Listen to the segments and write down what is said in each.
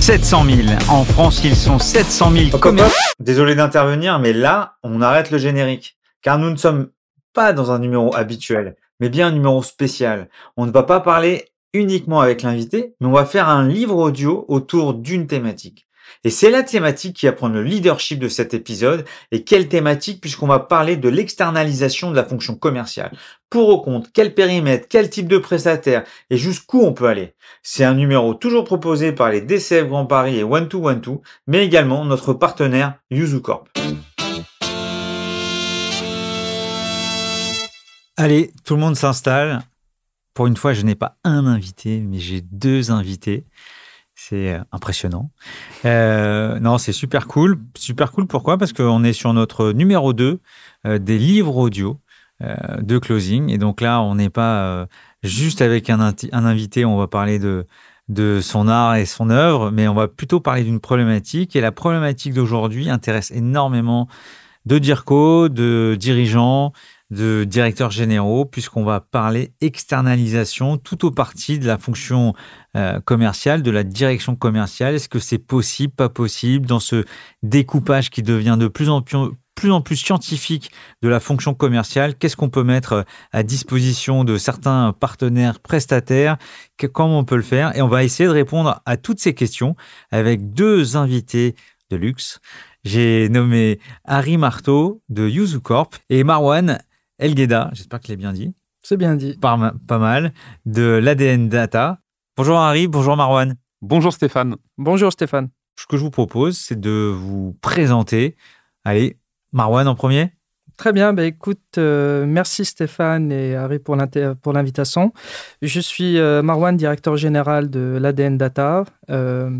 700 000. En France, ils sont 700 000 commerçants. Désolé d'intervenir, mais là, on arrête le générique. Car nous ne sommes pas dans un numéro habituel, mais bien un numéro spécial. On ne va pas parler uniquement avec l'invité, mais on va faire un livre audio autour d'une thématique. Et c'est la thématique qui va prendre le leadership de cet épisode. Et quelle thématique puisqu'on va parler de l'externalisation de la fonction commerciale. Pour au compte, quel périmètre, quel type de prestataire et jusqu'où on peut aller. C'est un numéro toujours proposé par les DCF Grand Paris et One to One to, mais également notre partenaire Yuzu Corp. Allez, tout le monde s'installe. Pour une fois, je n'ai pas un invité, mais j'ai deux invités. C'est euh, impressionnant. Euh, non, c'est super cool. Super cool, pourquoi? Parce qu'on est sur notre numéro 2 euh, des livres audio de closing. Et donc là, on n'est pas juste avec un, un, invité, on va parler de, de son art et son œuvre, mais on va plutôt parler d'une problématique. Et la problématique d'aujourd'hui intéresse énormément de DIRCO, de dirigeants, de directeurs généraux, puisqu'on va parler externalisation tout au parti de la fonction euh, commerciale, de la direction commerciale. Est-ce que c'est possible, pas possible, dans ce découpage qui devient de plus en plus, plus en plus scientifique de la fonction commerciale? Qu'est-ce qu'on peut mettre à disposition de certains partenaires prestataires? Comment on peut le faire? Et on va essayer de répondre à toutes ces questions avec deux invités de luxe. J'ai nommé Harry Marteau de Yuzu Corp et Marwan Elgueda, j'espère que je l'ai bien dit. C'est bien dit. Pas, pas mal, de l'ADN Data. Bonjour Harry, bonjour Marwan. Bonjour Stéphane. Bonjour Stéphane. Ce que je vous propose, c'est de vous présenter. Allez, Marwan en premier. Très bien, bah écoute, euh, merci Stéphane et Harry pour l'invitation. Je suis euh, Marwan, directeur général de l'ADN Data. Euh,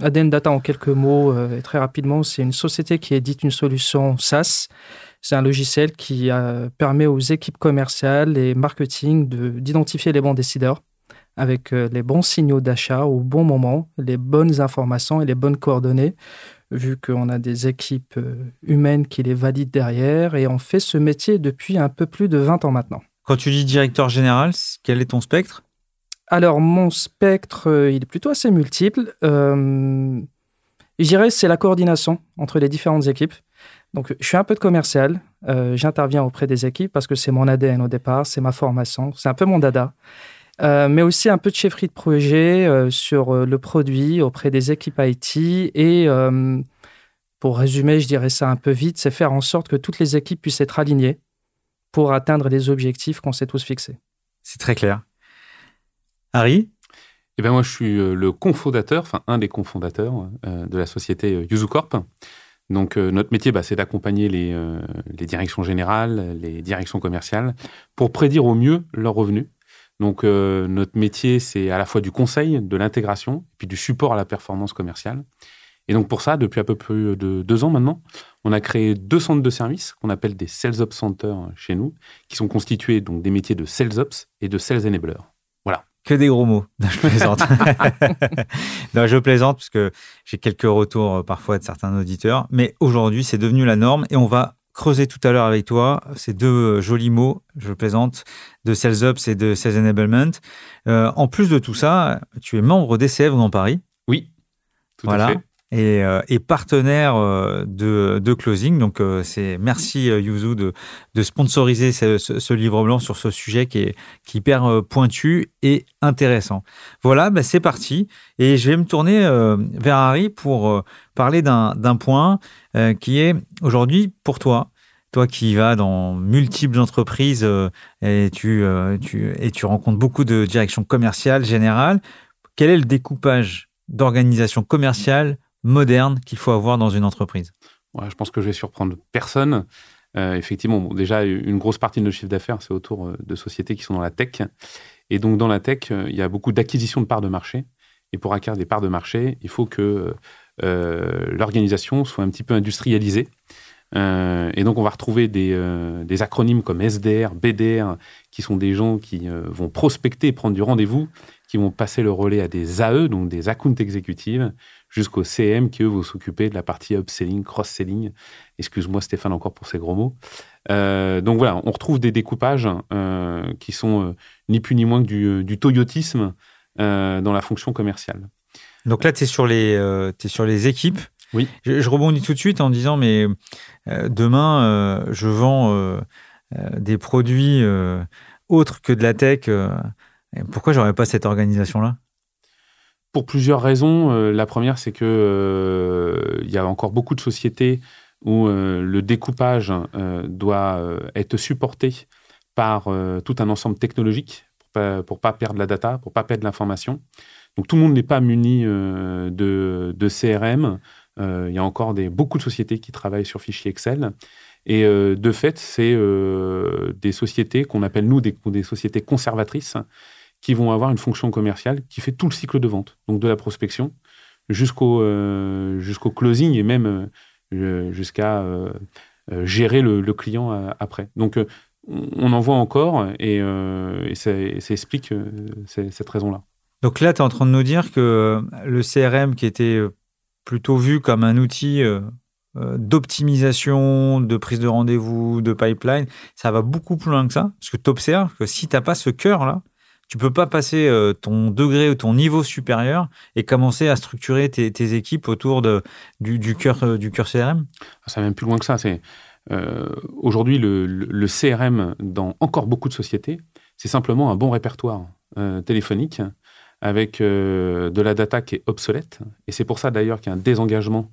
ADN Data, en quelques mots et très rapidement, c'est une société qui édite une solution SaaS c'est un logiciel qui euh, permet aux équipes commerciales et marketing d'identifier les bons décideurs avec euh, les bons signaux d'achat au bon moment, les bonnes informations et les bonnes coordonnées, vu qu'on a des équipes euh, humaines qui les valident derrière et on fait ce métier depuis un peu plus de 20 ans maintenant. Quand tu dis directeur général, quel est ton spectre? Alors, mon spectre, il est plutôt assez multiple. je dirais c'est la coordination entre les différentes équipes. Donc, je suis un peu de commercial. Euh, j'interviens auprès des équipes parce que c'est mon ADN au départ, c'est ma formation, c'est un peu mon dada. Euh, mais aussi un peu de chefferie de projet euh, sur le produit auprès des équipes IT. Et pour résumer, je dirais ça un peu vite, c'est faire en sorte que toutes les équipes puissent être alignées pour atteindre les objectifs qu'on s'est tous fixés. C'est très clair. Harry? Eh ben moi, je suis le cofondateur, enfin un des cofondateurs de la société Yuzucorp. Donc euh, notre métier, bah, c'est d'accompagner euh, les, directions générales, les directions commerciales, pour prédire au mieux leurs revenus. Donc euh, notre métier, c'est à la fois du conseil, de l'intégration, puis du support à la performance commerciale. Et donc pour ça, depuis à peu près de deux ans maintenant, on a créé deux centres de services qu'on appelle des Sales Ops Centers chez nous, qui sont constitués donc des métiers de Sales Ops et de Sales Enabler. Que des gros mots. je plaisante. non, je plaisante parce que j'ai quelques retours euh, parfois de certains auditeurs. Mais aujourd'hui, c'est devenu la norme et on va creuser tout à l'heure avec toi ces deux euh, jolis mots, je plaisante, de Sales Ops et de Sales Enablement. Euh, en plus de tout ça, tu es membre d'ECF Grand Paris. Oui, tout à fait et, euh, et partenaire euh, de, Closing. Donc, euh, c'est merci Yuzu de, sponsoriser ce, livre blanc sur ce sujet qui est, hyper pointu et intéressant. Voilà, bah, c'est parti. Et je vais me tourner vers Harry pour parler d'un point qui est aujourd'hui pour toi. Toi qui vas dans multiples entreprises et, tu, tu, et tu rencontres beaucoup de directions commerciales générales, quel est le découpage d'organisation commerciale moderne qu'il faut avoir dans une entreprise Je pense que je vais surprendre personne. Euh, effectivement, déjà, une grosse partie de nos chiffres d'affaires, c'est autour euh, de sociétés qui sont dans la tech. Et donc, dans la tech, euh, il y a beaucoup d'acquisition de parts de marché. Et pour acquérir des parts de marché, il faut que l'organisation soit un petit peu industrialisée. et donc, on va retrouver des, des, acronymes comme SDR, BDR, qui sont des gens qui vont prospecter, prendre du rendez-vous, qui vont passer le relais à des AE, donc des account exécutives, jusqu'au CM qui, eux, vont s'occuper de la partie upselling, cross-selling. Excuse-moi, Stéphane, encore pour ces gros mots. Euh, donc voilà, on retrouve des découpages euh, qui sont euh, ni plus ni moins que du, du toyotisme dans la fonction commerciale. Donc là, tu es, sur les, t'es sur les équipes. Oui. Je, je rebondis tout de suite en disant, mais demain, je vends des produits autres que de la tech. pourquoi j'aurais pas cette organisation-là? Pour plusieurs raisons. Euh, la première, c'est que euh, il y a encore beaucoup de sociétés où euh, le découpage doit être supporté par tout un ensemble technologique pour pas, pas perdre la data, pour pas perdre l'information. Donc tout le monde n'est pas muni de, CRM. Il y a encore beaucoup de sociétés qui travaillent sur fichiers Excel. Et de fait, c'est des sociétés qu'on appelle, nous, des sociétés conservatrices qui vont avoir une fonction commerciale qui fait tout le cycle de vente, donc de la prospection jusqu'au euh, jusqu'au closing et même euh, jusqu'à euh, gérer le, client après. Donc, on en voit encore et, ça, ça explique cette raison-là. Donc là, tu es en train de nous dire que le CRM, qui était plutôt vu comme un outil d'optimisation, de prise de rendez-vous, de pipeline, ça va beaucoup plus loin que ça. Parce que tu observes que si tu n'as pas ce cœur-là, tu peux pas passer euh, ton degré ou ton niveau supérieur et commencer à structurer tes, équipes autour de, du, cœur euh, du cœur CRM. Ça va même plus loin que ça. C'est euh, aujourd'hui le, le- CRM dans encore beaucoup de sociétés, c'est simplement un bon répertoire euh, téléphonique avec euh, de la data qui est obsolète. Et c'est pour ça d'ailleurs qu'il y a un désengagement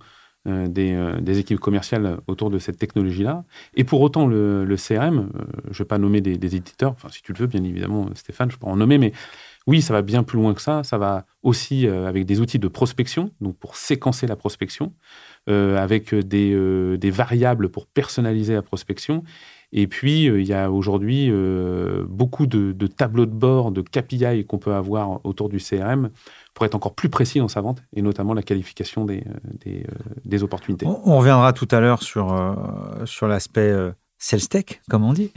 euh, des, euh, des équipes commerciales autour de cette technologie-là. Et pour autant, le, CRM, euh, je ne vais pas nommer des, éditeurs, enfin si tu le veux, bien évidemment, Stéphane, je peux en nommer, mais oui, ça va bien plus loin que ça. Ça va aussi avec des outils de prospection, donc pour séquencer la prospection, avec des variables pour personnaliser la prospection. Et puis, euh, il y a aujourd'hui euh, beaucoup de, de tableaux de bord, de KPI qu'on peut avoir autour du CRM pour être encore plus précis dans sa vente, et notamment la qualification des, euh, des, des opportunités. On, on reviendra tout à l'heure sur, sur l'aspect sales tech, comme on dit,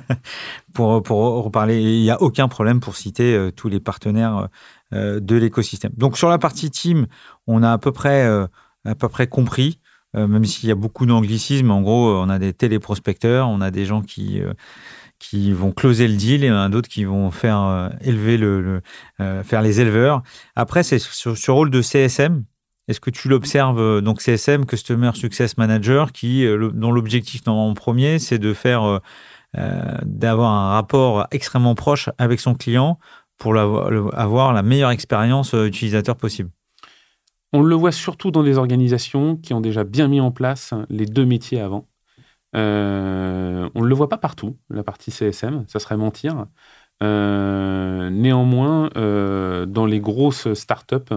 pour, pour reparler. Il n'y a aucun problème pour citer euh, tous les partenaires euh, de l'écosystème. Donc sur la partie team, on a à peu près, euh, à peu près compris. Euh, même s'il y a beaucoup d'anglicisme, en gros, on a des téléprospecteurs, on a des gens qui, euh, qui vont closer le deal et on a d'autres qui vont faire euh, élever le, le- euh, faire les éleveurs. Après, c'est sur ce rôle de CSM. Est-ce que tu l'observes, euh, donc CSM, Customer Success Manager, qui, euh, dont l'objectif en premier, c'est de faire, euh, euh, d'avoir un rapport extrêmement proche avec son client pour avoir la meilleure expérience euh, utilisateur possible? On le voit surtout dans des organisations qui ont déjà bien mis en place les deux métiers avant. Euh, on ne le voit pas partout, la partie CSM, ça serait mentir. Euh, néanmoins, euh, dans les grosses startups,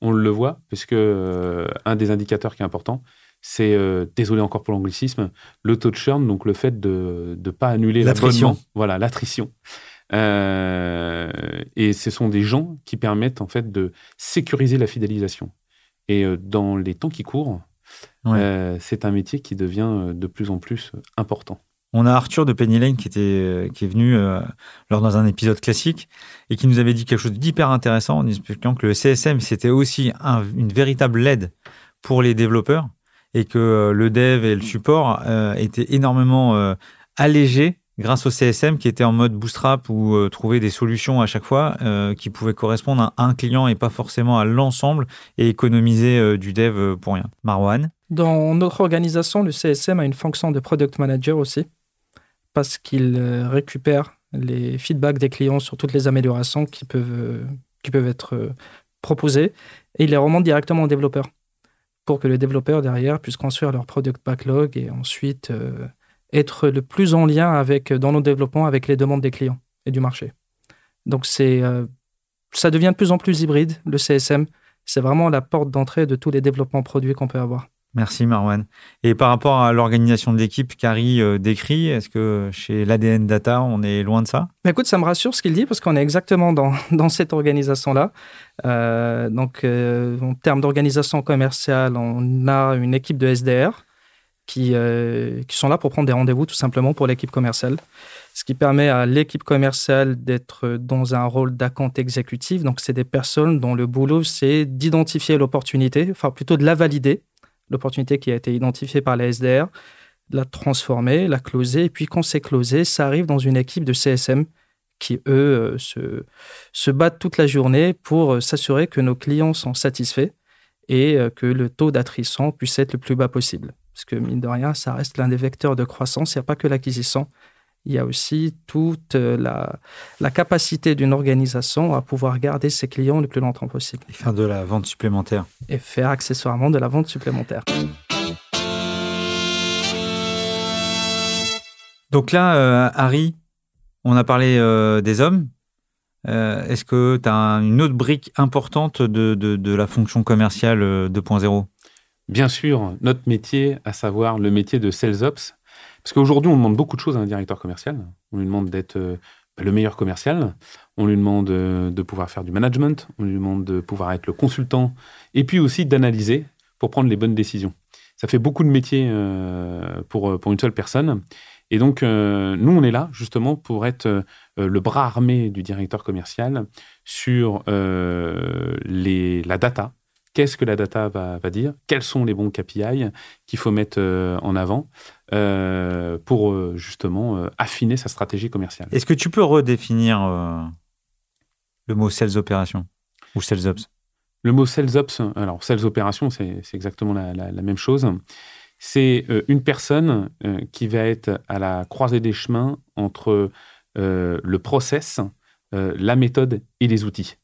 on le voit, parce que euh, un des indicateurs qui est important, c'est, désolé encore pour l'anglicisme, le taux de churn, donc le fait de ne pas annuler L'attrition. l'abonnement. Voilà, l'attrition. Et ce sont des gens qui permettent en fait de sécuriser la fidélisation. Et euh, dans les temps qui courent, Ouais. euh, c'est un métier qui devient euh, de plus en plus important. On a Arthur de Penny Lane qui, était, qui est venu euh, lors dans un épisode classique et qui nous avait dit quelque chose d'hyper intéressant en expliquant que le CSM, c'était aussi un- une véritable aide pour les développeurs et que le dev et le support euh, étaient énormément allégés grâce au CSM qui était en mode bootstrap ou euh, trouver des solutions à chaque fois euh, qui pouvaient correspondre à un client et pas forcément à l'ensemble et économiser euh, du dev pour rien. Marwan? Dans notre organisation, le CSM a une fonction de product manager aussi, parce qu'il récupère les feedbacks des clients sur toutes les améliorations qui peuvent, être proposées, et il les remonte directement aux développeurs, pour que les développeurs derrière puissent construire leur product backlog et ensuite être le plus en lien avec, dans nos développements avec les demandes des clients et du marché. Donc c'est, euh, ça devient de plus en plus hybride, le CSM. C'est vraiment la porte d'entrée de tous les développements produits qu'on peut avoir. Merci Marwan. Et par rapport à l'organisation de l'équipe qu'Harry euh, décrit, est-ce que chez l'ADN Data, on est loin de ça? Mais écoute, ça me rassure ce qu'il dit parce qu'on est exactement dans, dans cette organisation-là. Euh, donc, euh, en termes d'organisation commerciale, on a une équipe de SDR qui, euh, qui sont là pour prendre des rendez-vous tout simplement pour l'équipe commerciale. Ce qui permet à l'équipe commerciale d'être dans un rôle d'account exécutif. Donc, c'est des personnes dont le boulot, c'est d'identifier l'opportunité, enfin plutôt de la valider, l'opportunité qui a été identifiée par la SDR, la transformer, la closer. Et puis, quand c'est closé, ça arrive dans une équipe de CSM qui, eux, se, se battent toute la journée pour s'assurer que nos clients sont satisfaits et que le taux d'attrition puisse être le plus bas possible. Parce que, mine de rien, ça reste l'un des vecteurs de croissance. Il n'y a pas que l'acquisition, il y a aussi toute la, la capacité d'une organisation à pouvoir garder ses clients le plus longtemps possible. Et faire de la vente supplémentaire. Et faire accessoirement de la vente supplémentaire. Donc là, euh, Harry, on a parlé euh, des hommes. Euh, est-ce que tu as une autre brique importante de, de, de la fonction commerciale 2.0 Bien sûr, notre métier, à savoir le métier de Sales Ops, parce qu'aujourd'hui, on demande beaucoup de choses à un directeur commercial. On lui demande d'être euh, le meilleur commercial. On lui demande euh, de pouvoir faire du management. On lui demande de pouvoir être le consultant. Et puis aussi d'analyser pour prendre les bonnes décisions. Ça fait beaucoup de métiers euh, pour, pour une seule personne. Et donc, nous, on est là justement pour être le bras armé du directeur commercial sur la data, qu'est-ce que la data va, dire, quels sont les bons KPI qu'il faut mettre euh, en avant euh, pour euh, justement affiner sa stratégie commerciale. Est-ce que tu peux redéfinir le mot sales opération ou sales ops? Le mot sales ops, alors sales opération, c'est exactement la, même chose. C'est une personne qui va être à la croisée des chemins entre le process, la méthode et les outils.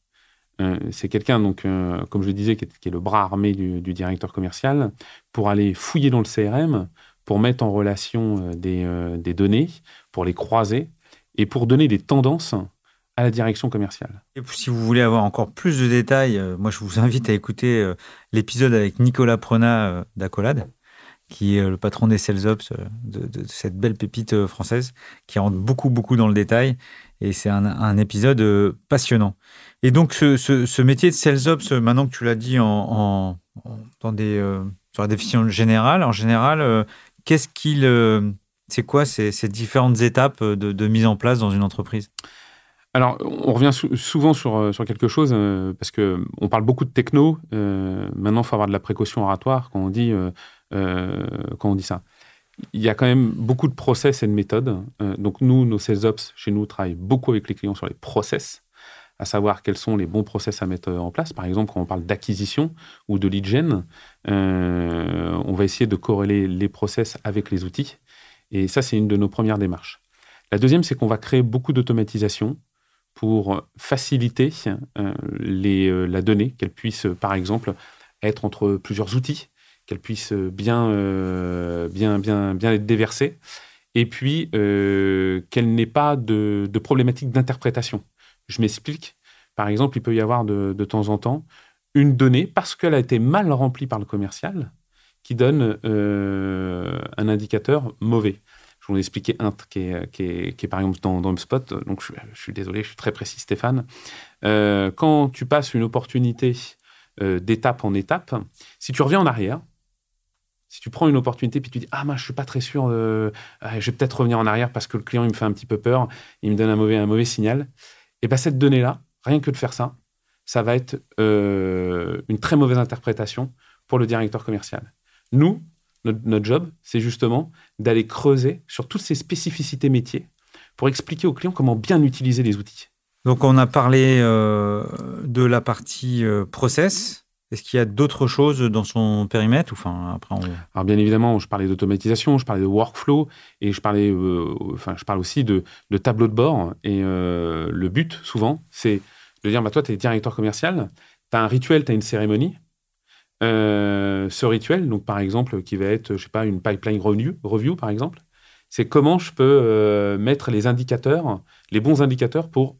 Euh, c'est quelqu'un, donc, euh, comme je le disais, qui est, le bras armé du, directeur commercial, pour aller fouiller dans le CRM, pour mettre en relation euh, des, données, pour les croiser et pour donner des tendances à la direction commerciale. Et si vous voulez avoir encore plus de détails, moi je vous invite à écouter l'épisode avec Nicolas Prenat d'Acolade, qui est le patron des Sales Ops de, de, cette belle pépite française, qui rentre beaucoup, beaucoup dans le détail. Et c'est un, épisode passionnant. Et donc, ce, métier de sales ops, maintenant que tu l'as dit en, dans des, euh, sur la définition générale, en général, euh, qu'est-ce qu'il, euh, c'est quoi ces, différentes étapes de, mise en place dans une entreprise? Alors, on revient souvent sur, sur quelque chose, parce que on parle beaucoup de techno. maintenant, il faut avoir de la précaution oratoire quand on dit, quand on dit ça? Il y a quand même beaucoup de process et de méthodes. donc, nous, nos sales ops, chez nous, travaillent beaucoup avec les clients sur les process à savoir quels sont les bons process à mettre euh, en place. Par exemple, quand on parle d'acquisition ou de lead gen, euh, on va essayer de corréler les process avec les outils. Et ça, c'est une de nos premières démarches. La deuxième, c'est qu'on va créer beaucoup d'automatisation pour faciliter euh, la donnée, qu'elle puisse, par exemple, être entre plusieurs outils, qu'elle puisse bien, bien, bien, bien être déversée, et puis qu'elle n'ait pas de, de problématique d'interprétation. Je m'explique. Par exemple, il peut y avoir de, temps en temps une donnée, parce qu'elle a été mal remplie par le commercial, qui donne euh, un indicateur mauvais. Je vous expliquer un qui est, qui est, par exemple dans, dans HubSpot. Donc, je, suis désolé, je suis très précis, Stéphane. Euh, quand tu passes une opportunité euh, d'étape en étape, si tu reviens en arrière, si tu prends une opportunité puis tu dis ah moi je suis pas très sûr, je vais peut-être revenir en arrière parce que le client il me fait un petit peu peur, il me donne un mauvais signal. Et bien cette donnée-là, rien que de faire ça, ça va être euh, une très mauvaise interprétation pour le directeur commercial. Nous, notre, job, c'est justement d'aller creuser sur toutes ces spécificités métiers pour expliquer aux clients comment bien utiliser les outils. Donc on a parlé euh, de la partie euh, process, est-ce qu'il y a d'autres choses dans son périmètre enfin, après Alors bien évidemment, je parlais d'automatisation, je parlais de workflow et je parlais, euh, enfin, je parle aussi de, de tableau de bord. Et euh, le but, souvent, c'est de dire, bah, toi, tu es directeur commercial, tu as un rituel, tu as une cérémonie. Euh, ce rituel, donc par exemple, qui va être, je sais pas, une pipeline review, review par exemple, c'est comment je peux mettre les indicateurs, les bons indicateurs pour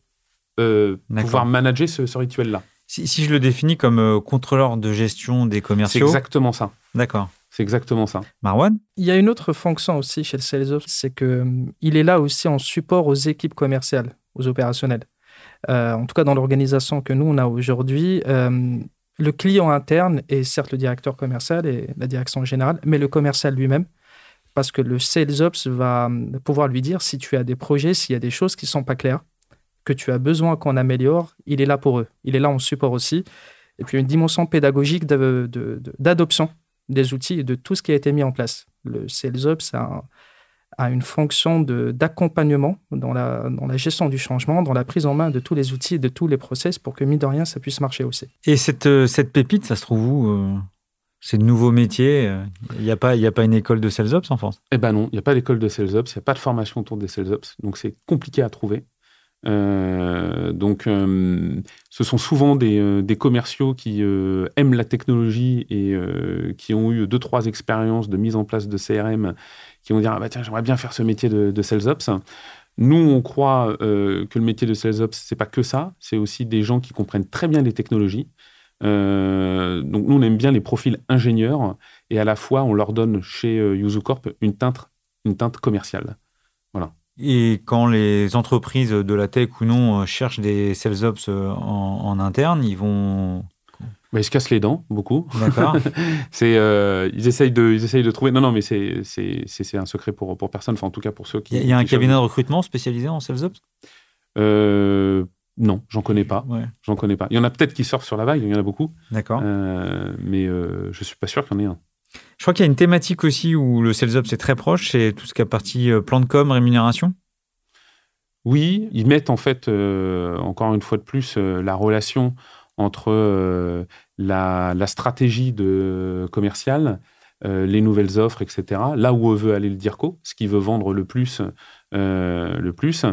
pouvoir manager ce rituel-là. Si, je le définis comme euh, contrôleur de gestion des commerciaux. C'est exactement ça. D'accord. C'est exactement ça. Marwan? Il y a une autre fonction aussi chez le Sales Ops, c'est qu'il hum, est là aussi en support aux équipes commerciales, aux opérationnels. Euh, en tout cas, dans l'organisation que nous, on a aujourd'hui, le client interne est certes le directeur commercial et la direction générale, mais le commercial lui-même, parce que le Sales Ops va pouvoir lui dire si tu as des projets, s'il y a des choses qui ne sont pas claires, que tu as besoin qu'on améliore, il est là pour eux. Il est là en support aussi. Et puis une dimension pédagogique d'adoption des outils et de tout ce qui a été mis en place. Le Sales Up, a une fonction d'accompagnement dans la, dans la gestion du changement, dans la prise en main de tous les outils, de tous les process pour que, mine de rien, ça puisse marcher aussi. Et cette, euh, cette pépite, ça se trouve où euh, Ces nouveaux métiers Il n'y a, pas, a pas une école de Sales Ops en France? Eh ben non, il n'y a pas d'école de Sales Ops, il n'y a pas de formation autour des Sales Ops, donc c'est compliqué à trouver. Euh, donc, euh, ce sont souvent des, euh, commerciaux qui aiment la technologie et qui ont eu deux, trois expériences de mise en place de CRM, qui vont dire ah bah tiens, j'aimerais bien faire ce métier de, de Sales Ops. Nous, on croit que le métier de Sales Ops, c'est pas que ça, c'est aussi des gens qui comprennent très bien les technologies. donc, nous, on aime bien les profils ingénieurs et à la fois, on leur donne chez Yuzucorp une teinte, une teinte commerciale. Voilà. Et quand les entreprises de la tech ou non euh, cherchent des sales ops euh, en, interne, ils vont. Bah, ils se cassent les dents, beaucoup. D'accord. c'est, euh, ils, essayent de, ils essayent de trouver. Non, non, mais c'est, c'est, c'est, un secret pour, pour personne, enfin, en tout cas pour ceux qui. Il y a, un cabinet de recrutement spécialisé en sales ops Non, j'en connais pas. J'en connais pas. Il y en a peut-être qui sortent sur la vague, il y en a beaucoup. D'accord. mais je ne suis pas sûr qu'il y en ait un. Je crois qu'il y a une thématique aussi où le sales ops est très proche, c'est tout ce qui est partie euh, plan de com, rémunération. Oui, ils mettent en fait, euh, encore une fois de plus, euh, la relation entre la, la, stratégie de commerciale, les nouvelles offres, etc. Là où veut aller le DIRCO, ce qui veut vendre le plus euh, le plus.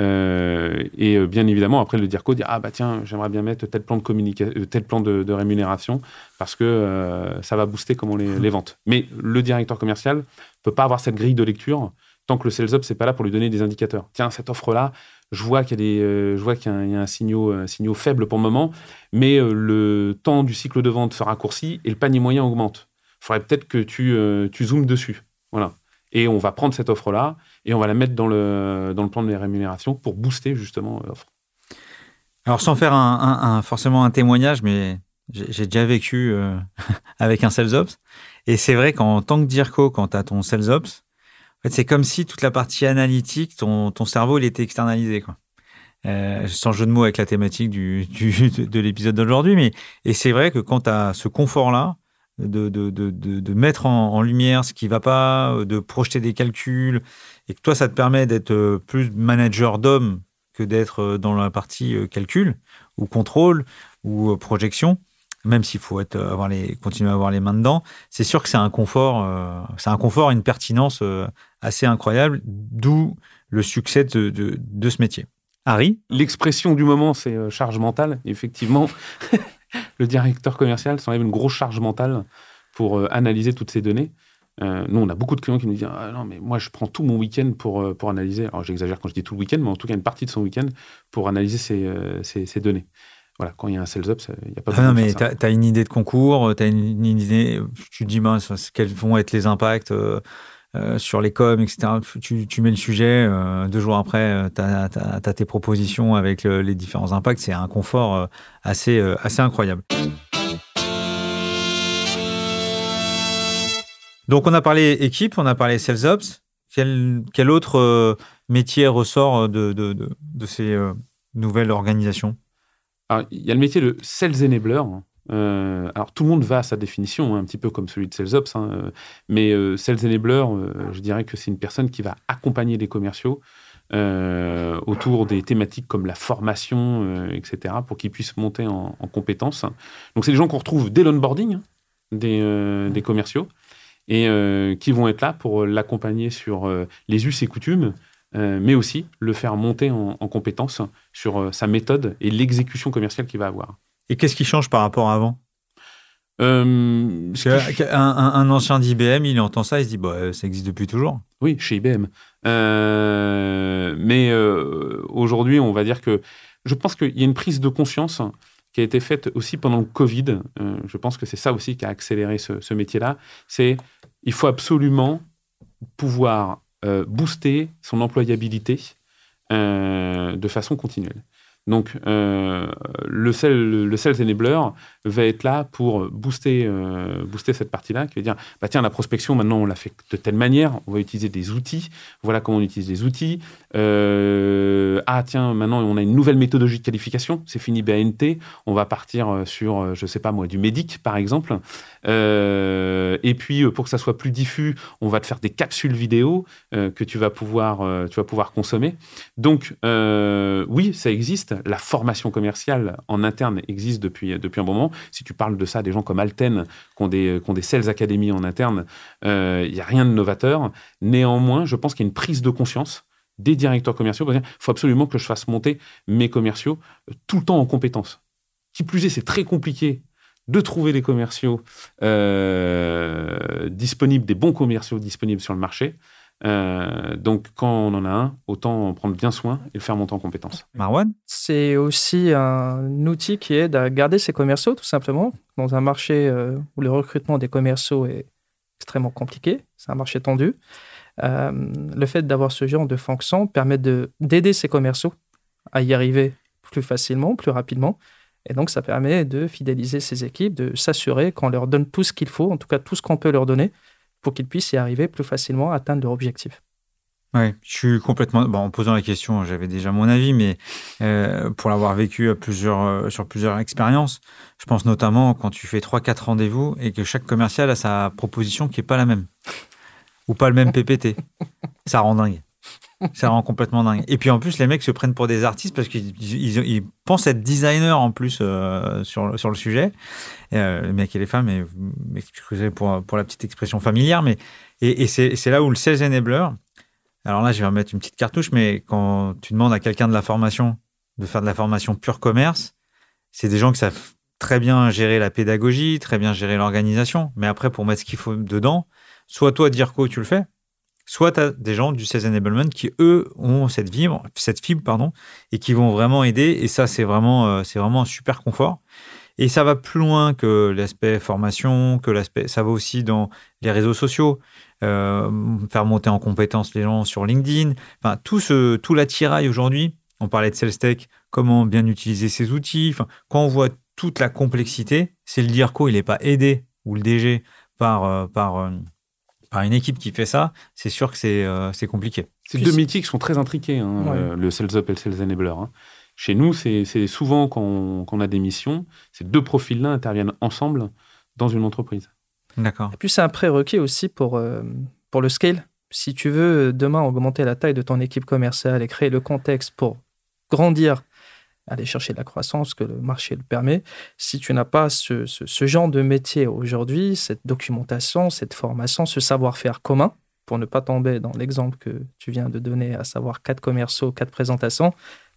Euh, et euh, bien évidemment, après, le DIRCO dit Ah, bah tiens, j'aimerais bien mettre tel plan de, tel plan de, rémunération parce que ça va booster comment les, les, ventes. Mais le directeur commercial ne peut pas avoir cette grille de lecture tant que le sales up, c'est pas là pour lui donner des indicateurs. Tiens, cette offre-là, je vois qu'il y y a un, signaux, signaux faible pour le moment, mais le temps du cycle de vente se raccourcit et le panier moyen augmente. Il faudrait peut-être que tu, tu zoomes dessus. Voilà. Et on va prendre cette offre-là et on va la mettre dans le, dans le plan de rémunération pour booster justement l'offre. Alors sans faire forcément un témoignage, mais j'ai déjà vécu euh, avec un sales ops. Et c'est vrai qu'en tant que DIRCO, quand tu as ton sales ops, en fait, c'est comme si toute la partie analytique, ton, ton cerveau, il était externalisé. Quoi. Euh, sans jeu de mots avec la thématique du, du de l'épisode d'aujourd'hui, mais et c'est vrai que quand tu as ce confort-là, de, de, de, de, mettre en, lumière ce qui va pas, de projeter des calculs, et que toi, ça te permet d'être euh, plus manager d'hommes que d'être euh, dans la partie euh, calcul ou contrôle ou projection, même s'il faut être, avoir les, continuer à avoir les mains dedans, c'est sûr que c'est un confort, c'est un confort, une pertinence assez incroyable, d'où le succès de, de, de ce métier. Harry? L'expression du moment, c'est charge mentale. Effectivement, le directeur commercial s'enlève une grosse charge mentale pour euh, analyser toutes ces données. Euh, nous, on a beaucoup de clients qui nous disent ah, Non, mais moi, je prends tout mon week-end pour, euh, pour analyser. Alors, j'exagère quand je dis tout le week-end, mais en tout cas, une partie de son week-end pour analyser ces, ces, données. Voilà, quand il y a un sales up, il n'y a pas ah Non, mais tu as, une idée de concours, tu as une, idée, tu te dis mince, quels vont être les impacts sur les coms, etc. Tu, mets le sujet, deux jours après, tu as, tes propositions avec les différents impacts. C'est un confort assez, incroyable. Donc, on a parlé équipe, on a parlé sales ops. Quel, autre euh, métier ressort de, ces euh, nouvelles organisations? Il y a le métier de sales enabler. Euh, alors, tout le monde va à sa définition, hein, un petit peu comme celui de Sales Ops, hein, mais Sales Enabler, je dirais que c'est une personne qui va accompagner les commerciaux autour des thématiques comme la formation, etc., pour qu'ils puissent monter en, compétences. Donc, c'est des gens qu'on retrouve dès l'onboarding hein, des, des, commerciaux et euh, qui vont être là pour l'accompagner sur euh, les us et coutumes, euh, mais aussi le faire monter en, compétences sur sa méthode et l'exécution commerciale qu'il va avoir. Et qu'est-ce qui change par rapport à avant? Un, ancien d'IBM, il entend ça, il se dit bah, ça existe depuis toujours. Oui, chez IBM. mais aujourd'hui, on va dire que je pense qu'il y a une prise de conscience qui a été faite aussi pendant le Covid. je pense que c'est ça aussi qui a accéléré ce, ce métier-là. C'est il faut absolument pouvoir euh, booster son employabilité euh, de façon continuelle. Donc, euh, le, sales, le sales enabler va être là pour booster, euh, booster cette partie-là, qui va dire, bah tiens, la prospection, maintenant, on l'a fait de telle manière, on va utiliser des outils, voilà comment on utilise les outils. Euh, ah, tiens, maintenant, on a une nouvelle méthodologie de qualification, c'est fini BNT, on va partir sur, je sais pas moi, du médic, par exemple. Et puis, pour que ça soit plus diffus, on va te faire des capsules vidéo que tu vas pouvoir, tu vas pouvoir consommer. Donc, oui, ça existe la formation commerciale en interne existe depuis, depuis un bon moment. Si tu parles de ça, des gens comme Alten, qui ont des, qui des sales académies en interne, euh, il n'y a rien de novateur. Néanmoins, je pense qu'il y a une prise de conscience des directeurs commerciaux. Il faut absolument que je fasse monter mes commerciaux euh, tout le temps en compétences. Qui plus est, c'est très compliqué de trouver des commerciaux euh, disponibles, des bons commerciaux disponibles sur le marché. Euh, donc, quand on en a un, autant en prendre bien soin et le faire monter en compétences. Marwan C'est aussi un outil qui aide à garder ses commerciaux, tout simplement, dans un marché euh, où le recrutement des commerciaux est extrêmement compliqué. C'est un marché tendu. Euh, le fait d'avoir ce genre de fonction permet d'aider ces commerciaux à y arriver plus facilement, plus rapidement. Et donc, ça permet de fidéliser ces équipes, de s'assurer qu'on leur donne tout ce qu'il faut, en tout cas tout ce qu'on peut leur donner, pour qu'ils puissent y arriver plus facilement à atteindre leur objectif. Oui, je suis complètement. Bon, en posant la question, j'avais déjà mon avis, mais euh, pour l'avoir vécu à plusieurs, euh, sur plusieurs expériences, je pense notamment quand tu fais 3-4 rendez-vous et que chaque commercial a sa proposition qui n'est pas la même. Ou pas le même PPT. Ça rend dingue. Ça rend complètement dingue. Et puis en plus, les mecs se prennent pour des artistes parce qu'ils pensent être designers en plus euh, sur, sur le sujet. Euh, les mecs et les femmes, et vous m'excuserez pour, pour la petite expression familière, mais et, c'est là où le sales enabler, alors là je vais remettre une petite cartouche, mais quand tu demandes à quelqu'un de la formation de faire de la formation pure commerce, c'est des gens qui savent très bien gérer la pédagogie, très bien gérer l'organisation, mais après pour mettre ce qu'il faut dedans, soit toi Dirko tu le fais, soit tu as des gens du Sales Enablement qui, eux, ont cette fibre, cette fibre pardon, et qui vont vraiment aider. Et ça, c'est vraiment, euh, vraiment un super confort. Et ça va plus loin que l'aspect formation, que l'aspect. Ça va aussi dans les réseaux sociaux, euh, faire monter en compétence les gens sur LinkedIn. Enfin, tout, tout l'attirail aujourd'hui. On parlait de SalesTech, comment bien utiliser ces outils. Quand on voit toute la complexité, c'est le DIRCO, il n'est pas aidé, ou le DG, par, euh, par par une équipe qui fait ça, c'est sûr que c'est euh, compliqué. C'est deux métiers qui sont très intriqués, hein, euh, le Sales Up et le Sales Enabler. Hein. Chez nous, c'est souvent quand on, a des missions, ces deux profils-là interviennent ensemble dans une entreprise. D'accord. Et puis, c'est un prérequis aussi pour, euh, pour le scale. Si tu veux demain augmenter la taille de ton équipe commerciale et créer le contexte pour grandir aller chercher de la croissance, que le marché le permet. Si tu n'as pas ce, genre de métier aujourd'hui, cette documentation, cette formation, ce savoir-faire commun, pour ne pas tomber dans l'exemple que tu viens de donner, à savoir quatre commerciaux, quatre présentations,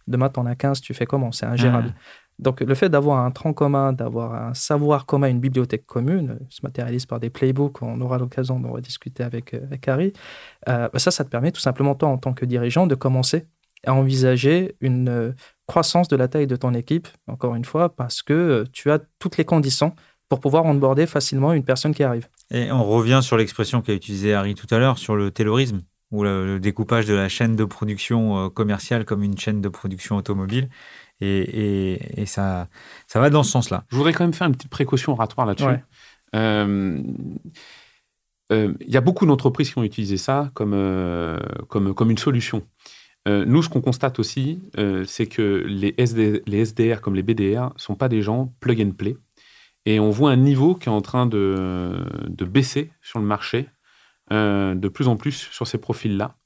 demain tu en as 15, tu fais comment? C'est ingérable. Donc le fait d'avoir un tronc commun, d'avoir un savoir commun, une bibliothèque commune, se matérialise par des playbooks, on aura l'occasion d'en rediscuter avec, euh, avec Harry, euh, bah, ça, ça te permet tout simplement, toi, en tant que dirigeant, de commencer à envisager une euh, croissance de la taille de ton équipe, encore une fois, parce que euh, tu as toutes les conditions pour pouvoir onboarder facilement une personne qui arrive. Et on revient sur l'expression qu'a utilisée Harry tout à l'heure, sur le taylorisme, ou le, découpage de la chaîne de production euh, commerciale comme une chaîne de production automobile. Et, ça, ça va dans ce sens-là. Je voudrais quand même faire une petite précaution oratoire là-dessus. Il y a beaucoup d'entreprises qui ont utilisé ça comme, comme, comme une solution. Euh, nous, ce qu'on constate aussi, euh, c'est que les, SDR comme les BDR ne sont pas des gens plug and play. Et on voit un niveau qui est en train de, de baisser sur le marché euh, de plus en plus sur ces profils-là.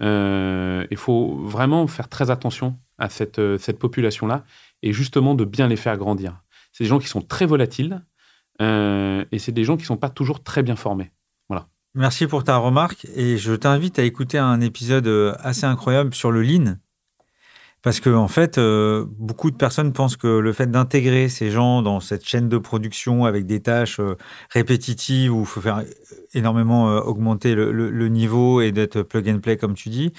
Il faut vraiment faire très attention à cette, cette population-là et justement de bien les faire grandir. C'est des gens qui sont très volatiles et c'est des gens qui ne sont pas toujours très bien formés. Merci pour ta remarque et je t'invite à écouter un épisode euh, assez incroyable sur le lean. Parce que, en fait, euh, beaucoup de personnes pensent que le fait d'intégrer ces gens dans cette chaîne de production avec des tâches euh, répétitives où il faut faire énormément augmenter le, niveau et d'être plug and play, comme tu dis,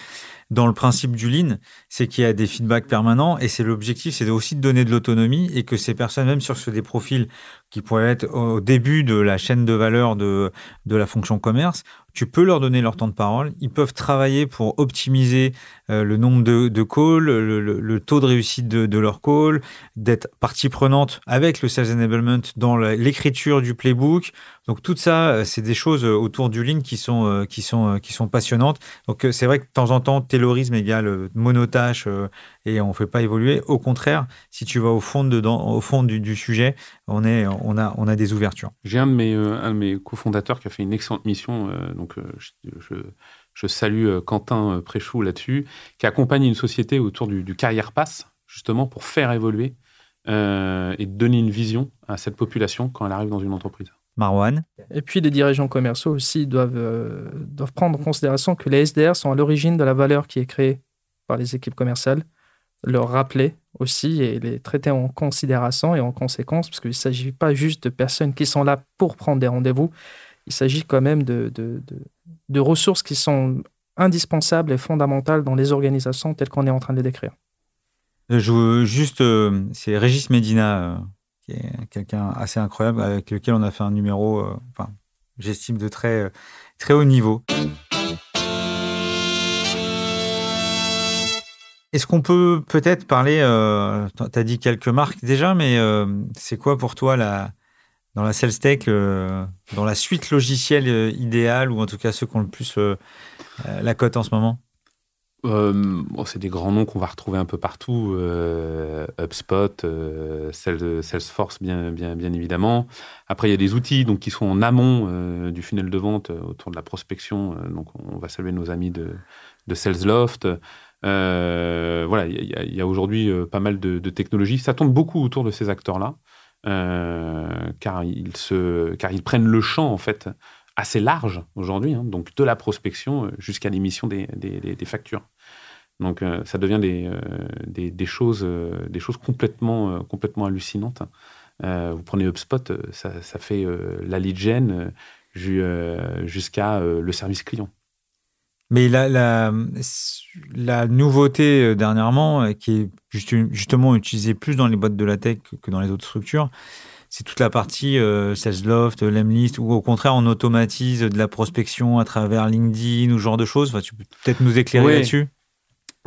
dans le principe du lean, c'est qu'il y a des feedbacks permanents et c'est l'objectif, c'est aussi de donner de l'autonomie et que ces personnes, même sur des profils qui pourraient être au début de la chaîne de valeur de, de la fonction commerce, tu peux leur donner leur temps de parole. Ils peuvent travailler pour optimiser euh, le nombre de, calls, le, taux de réussite de, de leur call, d'être partie prenante avec le sales enablement dans l'écriture du playbook. Donc tout ça, euh, c'est des choses euh, autour du lean qui sont, qui sont, qui sont passionnantes. Donc c'est vrai que de temps en temps, taylorisme égale monotâche et on ne fait pas évoluer. Au contraire, si tu vas au fond, dedans, au fond du, du sujet, on, est, on, a, on a des ouvertures. J'ai un de mes, un de mes cofondateurs qui a fait une excellente mission. Donc je, je, salue Quentin Préchou là-dessus, qui accompagne une société autour du, du carrière pass, justement pour faire évoluer et donner une vision à cette population quand elle arrive dans une entreprise. Marwan. Et puis les dirigeants commerciaux aussi doivent, doivent prendre en considération que les SDR sont à l'origine de la valeur qui est créée par les équipes commerciales leur rappeler aussi et les traiter en considération et en conséquence, parce qu'il ne s'agit pas juste de personnes qui sont là pour prendre des rendez-vous, il s'agit quand même de, de, de, ressources qui sont indispensables et fondamentales dans les organisations telles qu'on est en train de les décrire. Je veux juste, euh, c'est Régis Medina, euh, qui est quelqu'un assez incroyable, avec lequel on a fait un numéro, euh, enfin, j'estime de très, très haut niveau. Est-ce qu'on peut peut-être parler, euh, tu as dit quelques marques déjà, mais euh, c'est quoi pour toi la, dans la sales tech, euh, dans la suite logicielle idéale, ou en tout cas ceux qui ont le plus la cote en ce moment? C'est des grands noms qu'on va retrouver un peu partout. HubSpot, Salesforce, bien, bien, bien évidemment. Après, il y a des outils donc, qui sont en amont du funnel de vente autour de la prospection. donc, on va saluer nos amis de, de SalesLoft. Euh, voilà, il y a, aujourd'hui euh, pas mal de, technologies. Ça tourne beaucoup autour de ces acteurs-là, euh, car, ils se, car ils prennent le champ, en fait, assez large aujourd'hui, hein, donc de la prospection jusqu'à l'émission des, factures. Donc ça devient des, choses, complètement hallucinantes. vous prenez HubSpot, ça, ça fait la lead gen jusqu'à le service client. Mais la, la, la nouveauté euh, dernièrement, euh, qui est justement utilisée plus dans les boîtes de la tech que dans les autres structures, c'est toute la partie euh, SalesLoft, Lemlist, où au contraire on automatise de la prospection à travers LinkedIn ou ce genre de choses. Enfin, tu peux peut-être nous éclairer là-dessus?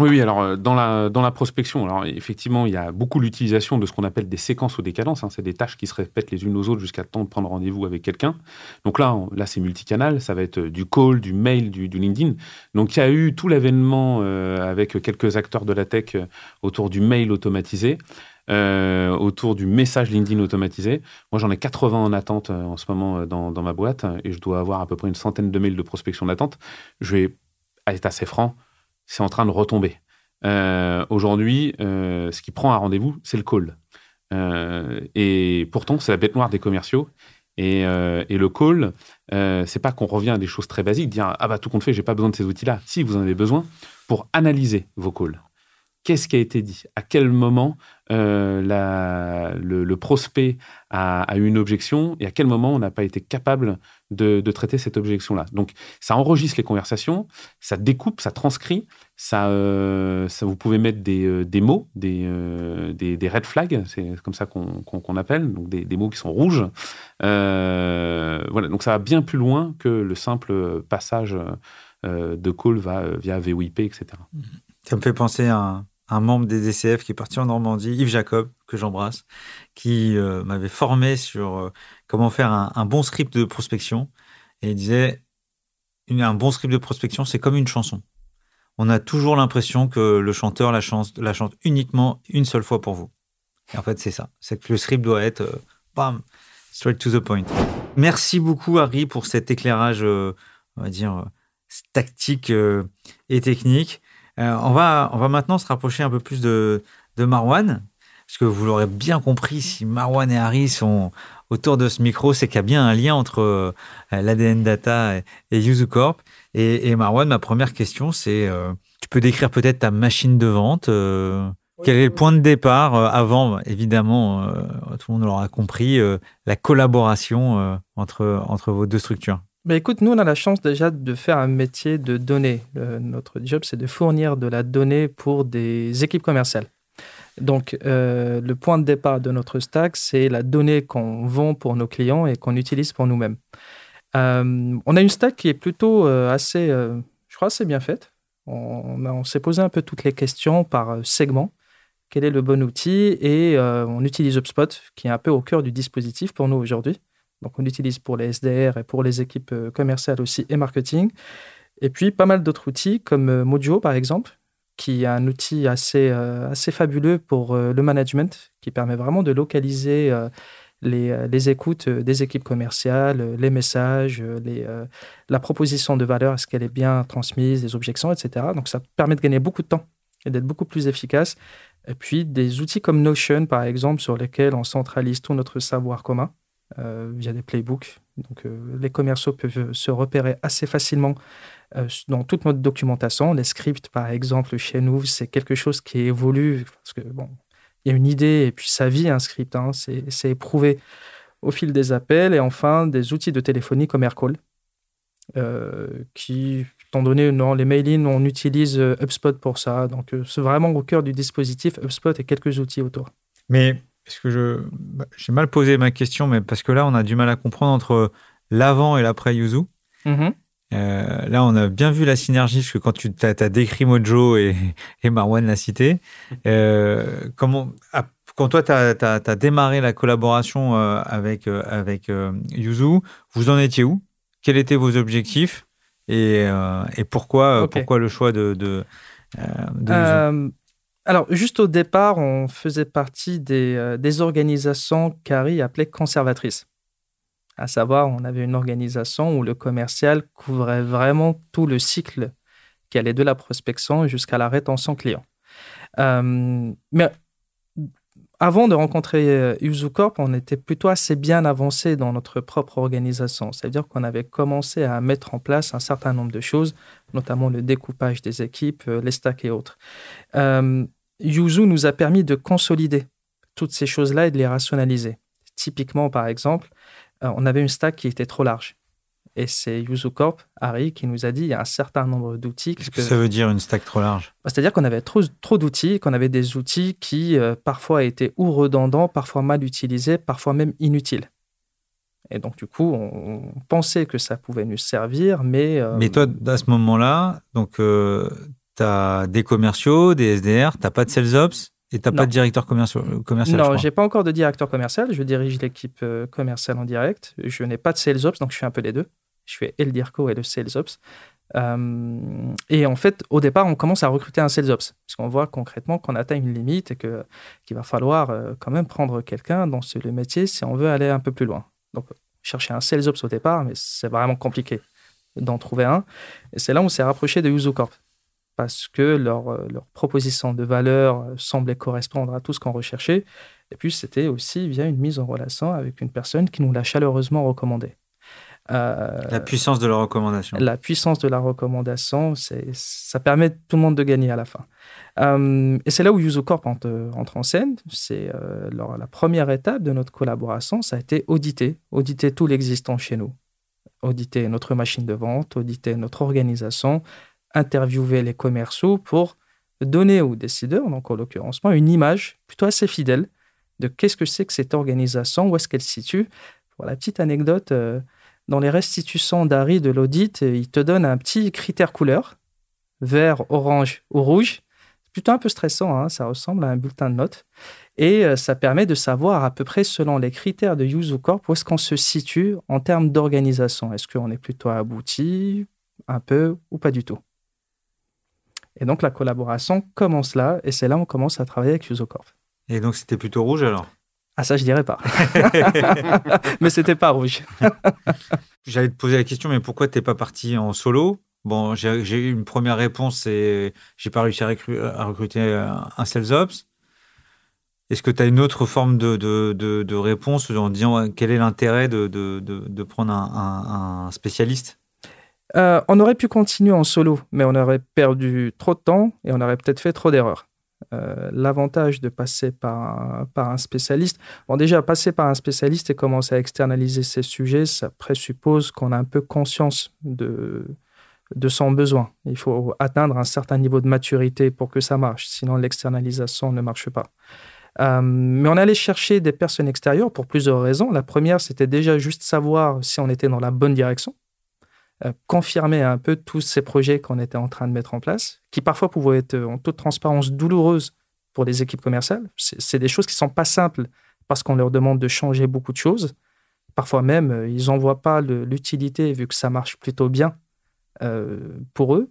Oui, oui, alors euh, dans la, dans la prospection, alors effectivement, il y a beaucoup l'utilisation de ce qu'on appelle des séquences ou des cadences. Hein. c'est des tâches qui se répètent les unes aux autres jusqu'à temps de prendre rendez-vous avec quelqu'un. Donc là, là c'est multicanal, ça va être euh, du call, du mail, du, LinkedIn. Donc il y a eu tout l'avènement euh, avec quelques acteurs de la tech autour du mail automatisé. autour du message LinkedIn automatisé. Moi, j'en ai 80 en attente en ce moment dans, dans, ma boîte et je dois avoir à peu près une centaine de mails de prospection d'attente. Je vais être assez franc c'est en train de retomber. Euh, aujourd'hui, euh, ce qui prend un rendez-vous, c'est le call. Euh, et pourtant, c'est la bête noire des commerciaux. Et, le call, c'est pas qu'on revient à des choses très basiques, dire ah bah tout compte fait, j'ai pas besoin de ces outils-là. Si vous en avez besoin pour analyser vos calls. Qu'est-ce qui a été dit? À quel moment la, le, prospect a, a, eu une objection et à quel moment on n'a pas été capable de, traiter cette objection-là. Donc, ça enregistre les conversations, ça découpe, ça transcrit, ça, euh, vous pouvez mettre des, euh, mots, des, euh, red flags, c'est comme ça qu'on appelle, donc des, mots qui sont rouges. voilà, donc ça va bien plus loin que le simple passage de call via VOIP, etc. Ça me fait penser à membre des DCF qui est parti en Normandie, Yves Jacob, que j'embrasse, qui m'avait formé sur comment faire un, bon script de prospection. Et il disait, un bon script de prospection, c'est comme une chanson. On a toujours l'impression que le chanteur la chante, uniquement une seule fois pour vous. Et en fait, c'est ça. C'est que le script doit être, euh, bam, straight to the point. Merci beaucoup, Harry, pour cet éclairage, euh, on va dire, euh, tactique et technique. On, va, on va maintenant se rapprocher un peu plus de, de Marwan, parce que vous l'aurez bien compris, si Marwan et Harry sont autour de ce micro, c'est qu'il y a bien un lien entre euh, l'ADN Data et, et Et, Marwan, ma première question, c'est euh, tu peux décrire peut-être ta machine de vente euh, Quel est le point de départ avant, évidemment, tout le monde l'aura compris, la collaboration entre, entre vos deux structures? Bah, écoute, nous, on a la chance déjà de faire un métier de données. Euh, notre job, c'est de fournir de la donnée pour des équipes commerciales. Donc, euh, le point de départ de notre stack, c'est la donnée qu'on vend pour nos clients et qu'on utilise pour nous-mêmes. Euh, on a une stack qui est plutôt assez, je crois, assez bien faite. On s'est posé un peu toutes les questions par segment. Quel est le bon outil? Et on utilise HubSpot, qui est un peu au cœur du dispositif pour nous aujourd'hui. Donc, on l'utilise pour les SDR et pour les équipes euh, commerciales aussi et marketing. Et puis, pas mal d'autres outils comme euh, Mojo, par exemple, qui est un outil assez, euh, assez fabuleux pour le management, qui permet vraiment de localiser les, les, écoutes des équipes commerciales, les messages, les, la proposition de valeur, est-ce qu'elle est bien transmise, les objections, etc. Donc, ça permet de gagner beaucoup de temps et d'être beaucoup plus efficace. Et puis, des outils comme Notion, par exemple, sur lesquels on centralise tout notre savoir commun. Euh, via des playbooks. Donc, euh, les commerciaux peuvent se repérer assez facilement euh, dans toute notre documentation. Les scripts, par exemple, chez nous, c'est quelque chose qui évolue parce que bon, il y a une idée et puis ça vit un script. Hein, c'est éprouvé au fil des appels et enfin des outils de téléphonie comme Aircall. qui, étant donné non, les mailings, on utilise HubSpot pour ça. Donc, c'est vraiment au cœur du dispositif HubSpot et quelques outils autour. Mais est-ce que je bah, j'ai mal posé ma question, mais parce que là, on a du mal à comprendre entre l'avant et l'après Yuzu. Mm-hmm. Euh, là, on a bien vu la synergie, parce que quand tu as, décrit Mojo et, et Marwan l'a cité, euh, comment, quand toi, tu as, démarré la collaboration euh, avec, avec Yuzu, vous en étiez où? Quels étaient vos objectifs? Et, et pourquoi, pourquoi le choix de, de, de alors, juste au départ, on faisait partie des, euh, organisations qu'Harry appelait conservatrices. À savoir, on avait une organisation où le commercial couvrait vraiment tout le cycle qui allait de la prospection jusqu'à la rétention client. Euh, mais avant de rencontrer UzuCorp, euh, on était plutôt assez bien avancé dans notre propre organisation. C'est-à-dire qu'on avait commencé à mettre en place un certain nombre de choses, notamment le découpage des équipes, euh, les stacks et autres. Euh, Yuzu nous a permis de consolider toutes ces choses-là et de les rationaliser. Typiquement, par exemple, on avait une stack qui était trop large. Et c'est Corp, Harry, qui nous a dit il y a un certain nombre d'outils. Qu'est-ce que ça veut dire une stack trop large? Bah, C'est-à-dire qu'on avait trop, trop d'outils, qu'on avait des outils qui euh, parfois étaient ou redondants, parfois mal utilisés, parfois même inutiles. Et donc, du coup, on, pensait que ça pouvait nous servir, mais. Euh, mais toi, à ce moment-là, donc, euh, tu as des commerciaux, des SDR, tu n'as pas de sales ops et tu n'as pas de directeur commercial, commercial Non, j'ai pas encore de directeur commercial. Je dirige l'équipe commerciale en direct. Je n'ai pas de sales ops, donc je fais un peu les deux. Je fais et le et le Sales Ops. Euh, et en fait, au départ, on commence à recruter un Sales Ops, parce qu'on voit concrètement qu'on atteint une limite et qu'il va falloir euh, quand même prendre quelqu'un dans ce métier si on veut aller un peu plus loin. Donc, chercher un Sales Ops au départ, mais c'est vraiment compliqué d'en trouver un. Et c'est là où on s'est rapproché de UsoCorp, parce que euh, leur proposition de valeur semblait correspondre à tout ce qu'on recherchait. Et puis, c'était aussi via une mise en relation avec une personne qui nous l'a chaleureusement recommandé. Euh, la puissance de la recommandation. La puissance de la recommandation, ça permet tout le monde de gagner à la fin. Euh, et c'est là où UsoCorp entre, entre en scène. C'est euh, la première étape de notre collaboration, ça a été auditer, auditer tout l'existant chez nous. Auditer notre machine de vente, auditer notre organisation, interviewer les commerciaux pour donner aux décideurs, donc en l'occurrence moi, une image plutôt assez fidèle de qu'est-ce que c'est que cette organisation, où est-ce qu'elle se situe. Pour la petite anecdote, dans les restitutions d'Harry de l'audit, il te donne un petit critère couleur, vert, orange ou rouge. C'est plutôt un peu stressant, hein, ça ressemble à un bulletin de notes. Et euh, ça permet de savoir à peu près selon les critères de UsuCorp où est-ce qu'on se situe en termes d'organisation. Est-ce qu'on est plutôt abouti, un peu ou pas du tout? Et donc la collaboration commence là, et c'est là où on commence à travailler avec UsuCorp. Et donc c'était plutôt rouge alors? Ah ça je dirais pas. mais c'était pas rouge. J'allais te poser la question, mais pourquoi t'es pas parti en solo? Bon, j'ai eu une première réponse c'est j'ai pas réussi à, recruter un sales ops. Est-ce que tu as une autre forme de, de, de, réponse en disant quel est l'intérêt de, prendre un, spécialiste? Euh, On aurait pu continuer en solo, mais on aurait perdu trop de temps et on aurait peut-être fait trop d'erreurs. Euh, l'avantage de passer par, par un spécialiste. Bon, déjà, passer par un spécialiste et commencer à externaliser ces sujets, ça présuppose qu'on a un peu conscience de, de son besoin. Il faut atteindre un certain niveau de maturité pour que ça marche, sinon l'externalisation ne marche pas. Euh, mais on allait chercher des personnes extérieures pour plusieurs raisons. La première, c'était déjà juste savoir si on était dans la bonne direction, confirmer un peu tous ces projets qu'on était en train de mettre en place, qui parfois pouvaient être en toute transparence douloureuses pour les équipes commerciales. C'est des choses qui sont pas simples parce qu'on leur demande de changer beaucoup de choses. Parfois même, euh, ils n'en voient pas l'utilité vu que ça marche plutôt bien pour eux.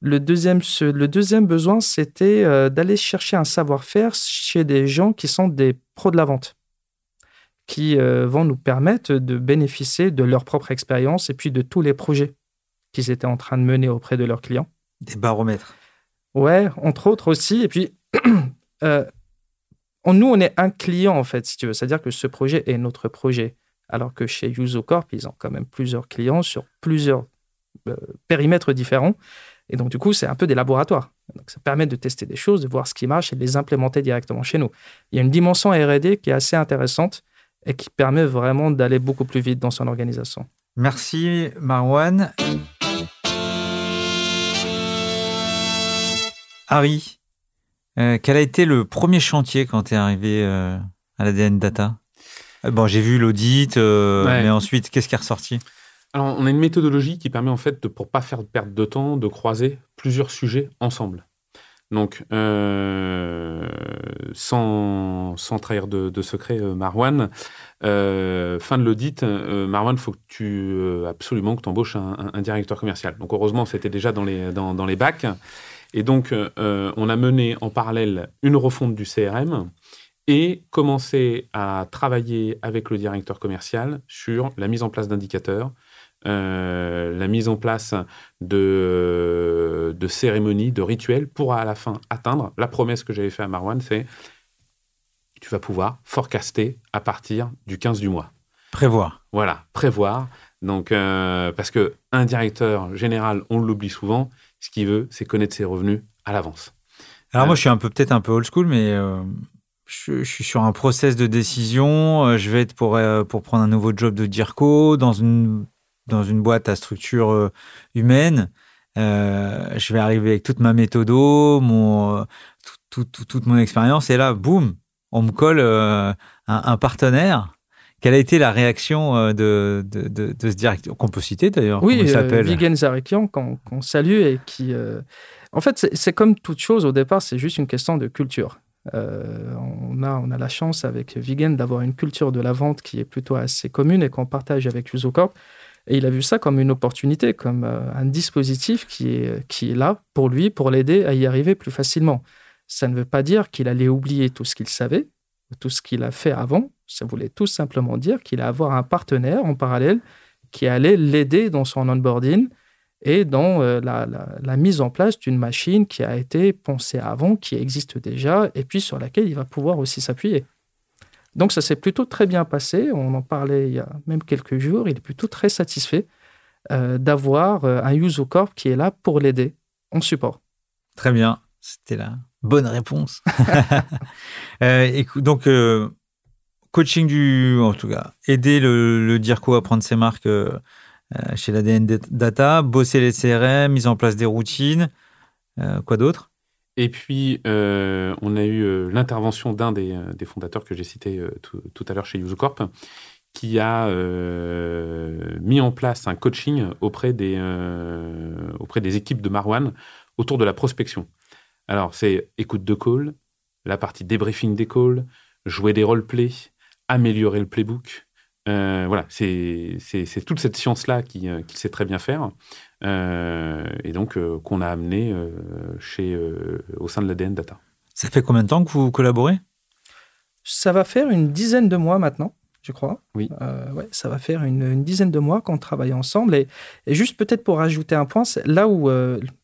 Le deuxième, le deuxième besoin, c'était euh, d'aller chercher un savoir-faire chez des gens qui sont des pros de la vente, qui euh, vont nous permettre de bénéficier de leur propre expérience et puis de tous les projets qu'ils étaient en train de mener auprès de leurs clients. Des baromètres. Ouais, entre autres aussi. Et puis, euh, nous, on est un client, en fait, si tu veux. C'est-à-dire que ce projet est notre projet. Alors que chez UsoCorp, ils ont quand même plusieurs clients sur plusieurs périmètres différents. Et donc, du coup, c'est un peu des laboratoires. Donc, ça permet de tester des choses, de voir ce qui marche et de les implémenter directement chez nous. Il y a une dimension RD qui est assez intéressante et qui permet vraiment d'aller beaucoup plus vite dans son organisation. Merci, Marwan. Harry, euh, quel a été le premier chantier quand tu es arrivé euh, à l'ADN Data? Euh, Bon, j'ai vu l'audit, mais ensuite, qu'est-ce qui est ressorti? Alors, on a une méthodologie qui permet en fait, de, pour pas faire perdre de temps, de croiser plusieurs sujets ensemble. Donc, euh, sans, trahir de, secret, euh, Marwan, euh, fin de l'audit, Marwan, il faut que tu absolument que tu embauches un, directeur commercial. Donc, heureusement, c'était déjà dans les, dans, les bacs. Et donc, on a mené en parallèle une refonte du CRM et commencé à travailler avec le directeur commercial sur la mise en place d'indicateurs, la mise en place de, de cérémonies, de rituels pour à la fin atteindre la promesse que j'avais fait à Marwan, c'est tu vas pouvoir forecaster à partir du 15 du mois. Prévoir. Voilà, prévoir. Donc, euh, parce que un directeur général, on l'oublie souvent, ce qu'il veut, c'est connaître ses revenus à l'avance. Alors moi, euh, je suis un peu peut-être un peu old school, mais je, suis sur un process de décision. Je vais être pour, pour prendre un nouveau job de DIRCO dans une dans une boîte à structure euh, humaine. Euh, je vais arriver avec toute ma méthode, mon, euh, toute mon expérience. Et là, boum, on me colle un, partenaire. Quelle a été la réaction de, de, de, ce directeur qu'on peut citer d'ailleurs Oui, il s'appelle Vigen Zarikian, qu'on salue et qui. En fait, c'est comme toute chose au départ, c'est juste une question de culture. on, a, on a la chance avec Vigen d'avoir une culture de la vente qui est plutôt assez commune et qu'on partage avec Usocorp. Et il a vu ça comme une opportunité, comme euh, un dispositif qui est, qui est là pour lui, pour l'aider à y arriver plus facilement. Ça ne veut pas dire qu'il allait oublier tout ce qu'il savait, tout ce qu'il a fait avant. Ça voulait tout simplement dire qu'il allait avoir un partenaire en parallèle qui allait l'aider dans son onboarding et dans euh, la, la, mise en place d'une machine qui a été pensée avant, qui existe déjà, et puis sur laquelle il va pouvoir aussi s'appuyer. Donc ça s'est plutôt très bien passé. On en parlait il y a même quelques jours. Il est plutôt très satisfait euh, d'avoir euh, un UsoCorp qui est là pour l'aider en support. Très bien. C'était la bonne réponse. euh, donc, coaching du, en tout cas, aider le, le DIRCO à prendre ses marques chez l'ADN Data, bosser les CRM, mise en place des routines. quoi d'autre? Et puis, euh, on a eu euh, l'intervention d'un des, euh, fondateurs que j'ai cité tout, à l'heure chez UseCorp, qui a mis en place un coaching auprès des, auprès des équipes de Marwan autour de la prospection. Alors, c'est écoute de call, la partie débriefing des calls, jouer des roleplays, améliorer le playbook. voilà, c'est toute cette science-là qu'il sait très bien faire. Euh, et donc euh, qu'on a amené euh, chez, au sein de l'ADN Data. Ça fait combien de temps que vous collaborez? Ça va faire une dizaine de mois maintenant je crois. Oui. ouais, ça va faire une, dizaine de mois qu'on travaille ensemble. Et, et juste peut-être pour rajouter un point, là où,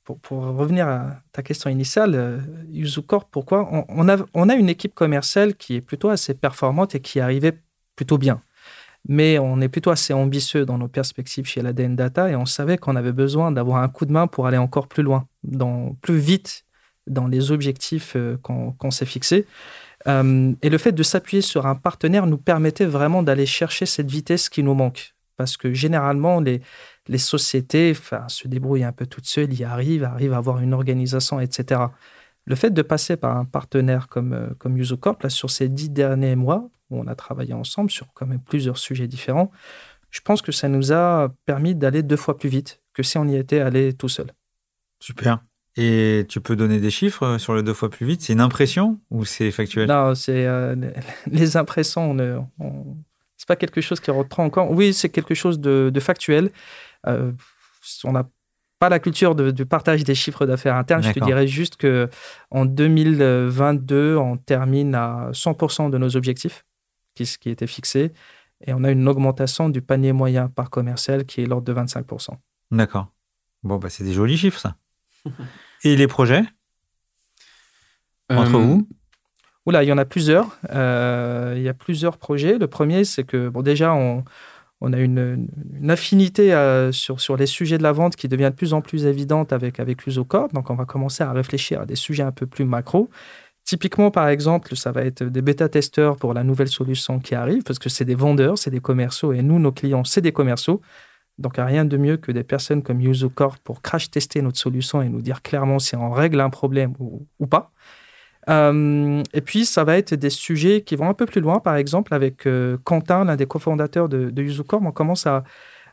pour, pour, revenir à ta question initiale, Yuzucorp, pourquoi? On, on, a, on a une équipe commerciale qui est plutôt assez performante et qui arrivait plutôt bien mais on est plutôt assez ambitieux dans nos perspectives chez l'ADN Data et on savait qu'on avait besoin d'avoir un coup de main pour aller encore plus loin, dans, plus vite dans les objectifs euh, qu'on s'est fixés. Euh, et le fait de s'appuyer sur un partenaire nous permettait vraiment d'aller chercher cette vitesse qui nous manque. Parce que généralement, les, sociétés se débrouillent un peu toutes seules, y arrivent, arrivent à avoir une organisation, etc. Le fait de passer par un partenaire comme, euh, comme là, sur ces dix derniers mois, où on a travaillé ensemble sur quand même plusieurs sujets différents, je pense que ça nous a permis d'aller deux fois plus vite que si on y était allé tout seul. Super. Et tu peux donner des chiffres euh, sur le deux fois plus vite? C'est une impression ou c'est factuel? Non, c'est euh, les impressions. On, on c'est pas quelque chose qui reprend encore. Oui, c'est quelque chose de, factuel. Euh, on n'a pas la culture de, partage des chiffres d'affaires internes. Je te dirais juste que en 2022, on termine à 100% de nos objectifs qui, qui étaient fixés. Et on a une augmentation du panier moyen par commercial qui est l'ordre de 25%. D'accord. Bon, bah, c'est des jolis chiffres, ça. Et les projets? Entre euh, vous? Oula, il y en a plusieurs. Euh, il y a plusieurs projets. Le premier, c'est que, bon, déjà, on, on a une, affinité euh, sur, sur les sujets de la vente qui devient de plus en plus évidente avec, avec l'usocorp. Donc, on va commencer à réfléchir à des sujets un peu plus macro. Typiquement, par exemple, ça va être des bêta-testeurs pour la nouvelle solution qui arrive, parce que c'est des vendeurs, c'est des commerciaux, et nous, nos clients, c'est des commerciaux. Donc, rien de mieux que des personnes comme UsoCorp pour crash tester notre solution et nous dire clairement si on règle un problème ou, pas. Euh, et puis, ça va être des sujets qui vont un peu plus loin. Par exemple, avec euh, Quentin, l'un des cofondateurs de, de UsoCorp, on commence à,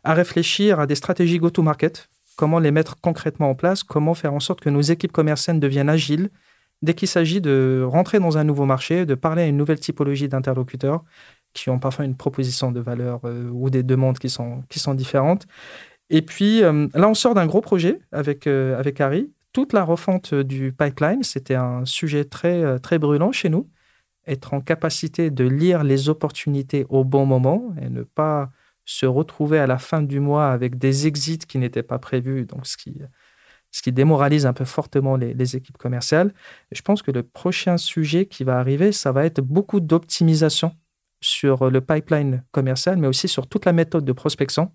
à réfléchir à des stratégies go-to-market, comment les mettre concrètement en place, comment faire en sorte que nos équipes commerciales deviennent agiles, dès qu'il s'agit de rentrer dans un nouveau marché, de parler à une nouvelle typologie d'interlocuteurs qui ont parfois une proposition de valeur euh, ou des demandes qui sont, qui sont différentes. Et puis euh, là, on sort d'un gros projet avec, euh, avec Harry. Toute la refonte du pipeline, c'était un sujet très, très brûlant chez nous. Être en capacité de lire les opportunités au bon moment et ne pas se retrouver à la fin du mois avec des exits qui n'étaient pas prévus, donc ce qui, ce qui démoralise un peu fortement les, équipes commerciales. je pense que le prochain sujet qui va arriver, ça va être beaucoup d'optimisation sur le pipeline commercial, mais aussi sur toute la méthode de prospection.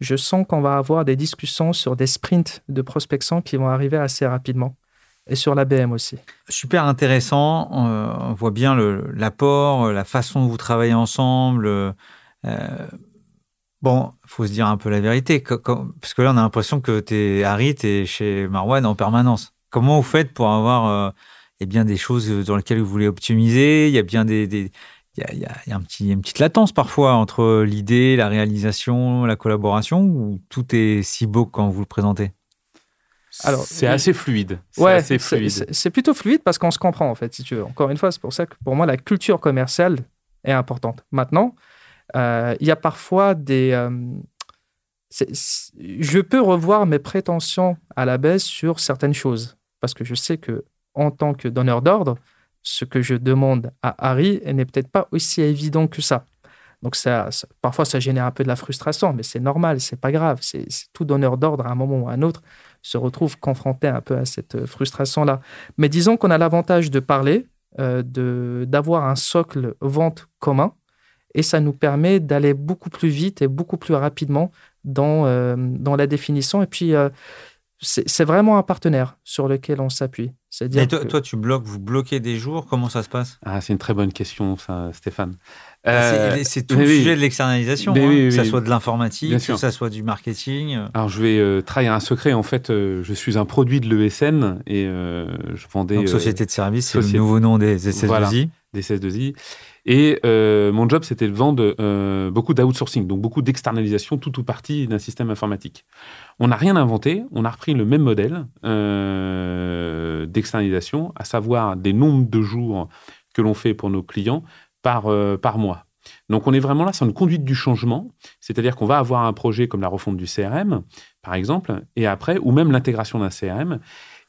Je sens qu'on va avoir des discussions sur des sprints de prospection qui vont arriver assez rapidement. Et sur l'ABM aussi. Super intéressant. On voit bien l'apport, la façon dont vous travaillez ensemble. Euh, Bon, faut se dire un peu la vérité, parce que là, on a l'impression que tu es Harry, tu es chez Marwan en permanence. Comment vous faites pour avoir euh, il y a bien des choses dans lesquelles vous voulez optimiser, il y a bien des, il y a, un petit, une petite latence parfois entre l'idée, la réalisation, la collaboration, ou tout est si beau quand vous le présentez? Alors, c'est assez fluide. Ouais, c'est plutôt fluide parce qu'on se comprend en fait, si tu veux. Encore une fois, c'est pour ça que pour moi la culture commerciale est importante. Maintenant, euh, il y a parfois des... Euh, je peux revoir mes prétentions à la baisse sur certaines choses, parce que je sais que en tant que donneur d'ordre, ce que je demande à Harry n'est peut-être pas aussi évident que ça. Donc ça, parfois ça génère un peu de la frustration, mais c'est normal, c'est pas grave. C'est tout donneur d'ordre à un moment ou à un autre se retrouve confronté un peu à cette frustration-là. Mais disons qu'on a l'avantage de parler, euh, d'avoir un socle vente commun, et ça nous permet d'aller beaucoup plus vite et beaucoup plus rapidement dans, euh, dans la définition. Et puis, euh, c'est vraiment un partenaire sur lequel on s'appuie. Et toi, toi, tu bloques, vous bloquez des jours, comment ça se passe? Ah, C'est une très bonne question, ça, Stéphane. Ah, euh, c'est tout le sujet de l'externalisation, hein, que ça soit de l'informatique, que ça soit du marketing. Alors, je vais trahir un secret. En fait, je suis un produit de l'ESN et je vendais. Donc, société de service, c'est le nouveau nom des SS2I. des SS2I. Et euh, mon job, c'était de vendre euh, beaucoup d'outsourcing, donc beaucoup d'externalisation, tout ou partie d'un système informatique. On n'a rien inventé, on a repris le même modèle euh, d'externalisation, à savoir des nombres de jours que l'on fait pour nos clients par, par mois. Donc on est vraiment là, c'est une conduite du changement, c'est-à-dire qu'on va avoir un projet comme la refonte du CRM, par exemple, et après, ou même l'intégration d'un CRM,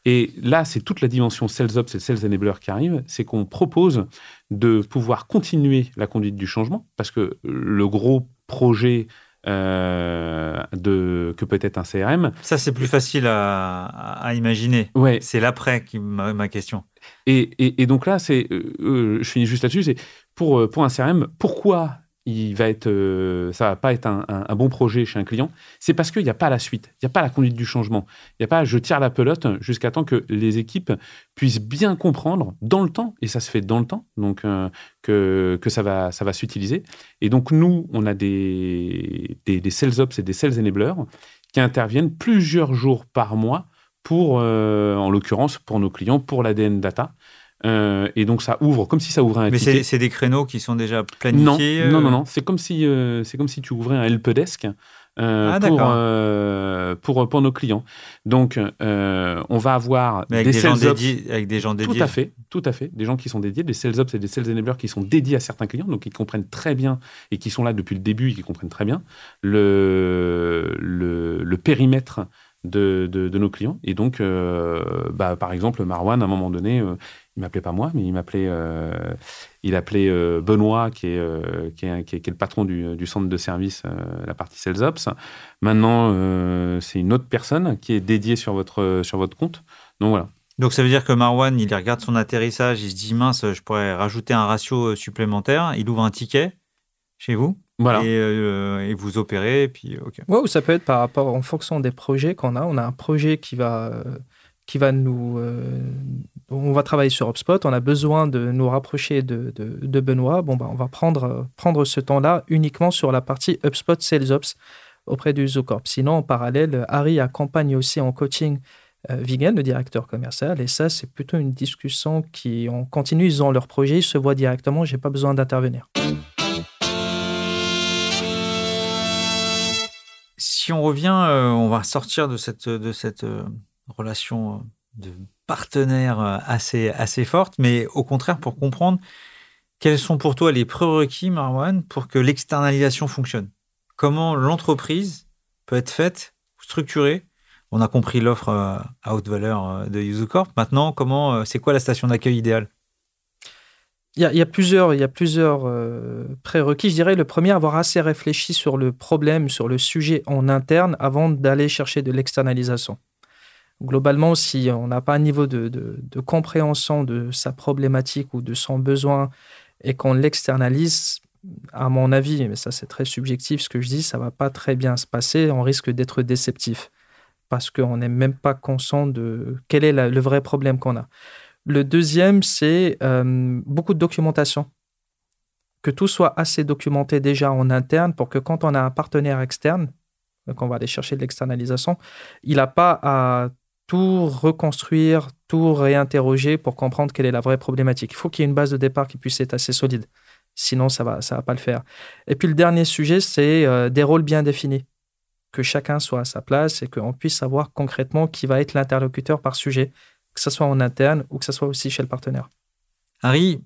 et là, c'est toute la dimension Sales Ops et Sales Enabler qui arrive, c'est qu'on propose de pouvoir continuer la conduite du changement, parce que le gros projet euh, de, que peut être un CRM. Ça, c'est plus facile à, imaginer. Ouais. C'est l'après qui ma, ma question. Et, et, donc là, c'est, euh, euh, je finis juste là-dessus, c'est pour, pour un CRM, pourquoi il va être, euh, ça va pas être un, bon projet chez un client, c'est parce qu'il n'y a pas la suite, il n'y a pas la conduite du changement, il n'y a pas je tire la pelote jusqu'à temps que les équipes puissent bien comprendre dans le temps, et ça se fait dans le temps, donc euh, que, que ça va, ça va s'utiliser. Et donc nous, on a des, des, des sales ops et des sales enablers qui interviennent plusieurs jours par mois pour, euh, en l'occurrence, pour nos clients, pour l'ADN data. Euh, et donc ça ouvre comme si ça ouvrait un Mais ticket. c'est des créneaux qui sont déjà planifiés Non, euh non, non, non. C'est comme si euh, comme si tu ouvrais un helpdesk euh, Ah, pour, euh, pour pour nos clients. Donc euh, on va avoir Mais avec des, gens sales ops. dédiés, avec des gens Tout dédiés. à fait, tout à fait. Des gens qui sont dédiés, des sales ops et des sales enablers qui sont dédiés à certains clients, donc qui comprennent très bien et qui sont là depuis le début et qui comprennent très bien le, le, le périmètre de, de, nos clients. Et donc, euh, bah, par exemple, Marwan, à un moment donné, euh, il m'appelait pas moi, mais il m'appelait, euh, il appelait Benoît, qui est, qui, est, qui, est, qui est le patron du, du centre de service, la partie Sales Ops. Maintenant, c'est une autre personne qui est dédiée sur votre, sur votre compte. Donc voilà. Donc ça veut dire que Marwan, il regarde son atterrissage, il se dit mince, je pourrais rajouter un ratio supplémentaire. Il ouvre un ticket chez vous Voilà. et, euh, et vous opérez. Et puis, ok. Ouais, ou ça peut être par rapport en fonction des projets qu'on a. On a un projet qui va, euh, qui va nous. euh, on va travailler sur HubSpot. On a besoin de nous rapprocher de, de, de Benoît. Bon, bah, on va prendre, prendre ce temps-là uniquement sur la partie HubSpot Sales Ops auprès du Zocorp. Sinon, en parallèle, Harry accompagne aussi en coaching euh, Vigen, le directeur commercial. Et ça, c'est plutôt une discussion qui, on continue, ils ont leur projet, ils se voient directement. J'ai pas besoin d'intervenir. Si on revient, euh, on va sortir de cette, euh, relation euh, de partenaire assez, assez forte, mais au contraire, pour comprendre quels sont pour toi les prérequis, Marwan, pour que l'externalisation fonctionne? Comment l'entreprise peut être faite, structurée? On a compris l'offre à haute valeur de Yuzucorp. Maintenant, comment, c'est quoi la station d'accueil idéale? Il y, a, plusieurs, euh, prérequis. Je dirais le premier, avoir assez réfléchi sur le problème, sur le sujet en interne avant d'aller chercher de l'externalisation. Globalement, si on n'a pas un niveau de, compréhension de sa problématique ou de son besoin et qu'on l'externalise, à mon avis, mais ça c'est très subjectif ce que je dis, ça va pas très bien se passer. On risque d'être déceptif parce qu'on n'est même pas conscient de quel est le vrai problème qu'on a. Le deuxième, c'est euh, beaucoup de documentation. Que tout soit assez documenté déjà en interne pour que quand on a un partenaire externe, qu'on va aller chercher de l'externalisation, il n'a pas à tout reconstruire, tout réinterroger pour comprendre quelle est la vraie problématique. Il faut qu'il y ait une base de départ qui puisse être assez solide. Sinon, ça ne va, ça va pas le faire. Et puis le dernier sujet, c'est euh, des rôles bien définis. Que chacun soit à sa place et qu'on puisse savoir concrètement qui va être l'interlocuteur par sujet que ce soit en interne ou que ce soit aussi chez le partenaire. Harry,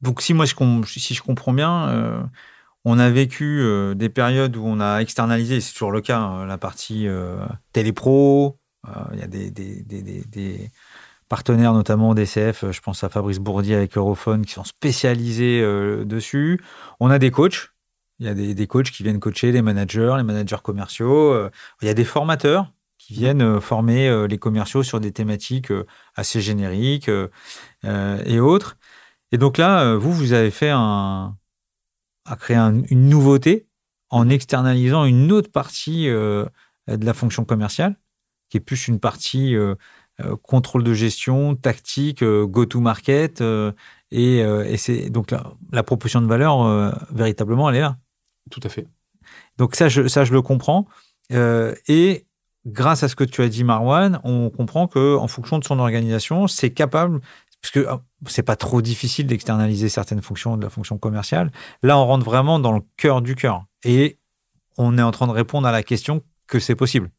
donc si moi je, si je comprends bien, euh, on a vécu euh, des périodes où on a externalisé, c'est toujours le cas, hein, la partie euh, télépro, il y a des, des, des, des, partenaires, notamment DCF, je pense à Fabrice Bourdier avec Europhone, qui sont spécialisés dessus. On a des coachs, il y a des, coachs qui viennent coacher les managers, les managers commerciaux, il y a des formateurs qui viennent euh, former euh, les commerciaux sur des thématiques euh, assez génériques et autres. Et donc là, vous, vous avez fait un, à créer un, une nouveauté en externalisant une autre partie euh, de la fonction commerciale, qui est plus une partie euh, contrôle de gestion, tactique, go-to-market. et, et c'est donc la, la, proposition de valeur, véritablement, elle est là. Tout à fait. Donc ça, je, ça, je le comprends. Et grâce à ce que tu as dit, Marwan, on comprend que en fonction de son organisation, c'est capable, parce que c'est pas trop difficile d'externaliser certaines fonctions de la fonction commerciale. Là, on rentre vraiment dans le cœur du cœur, et on est en train de répondre à la question que c'est possible.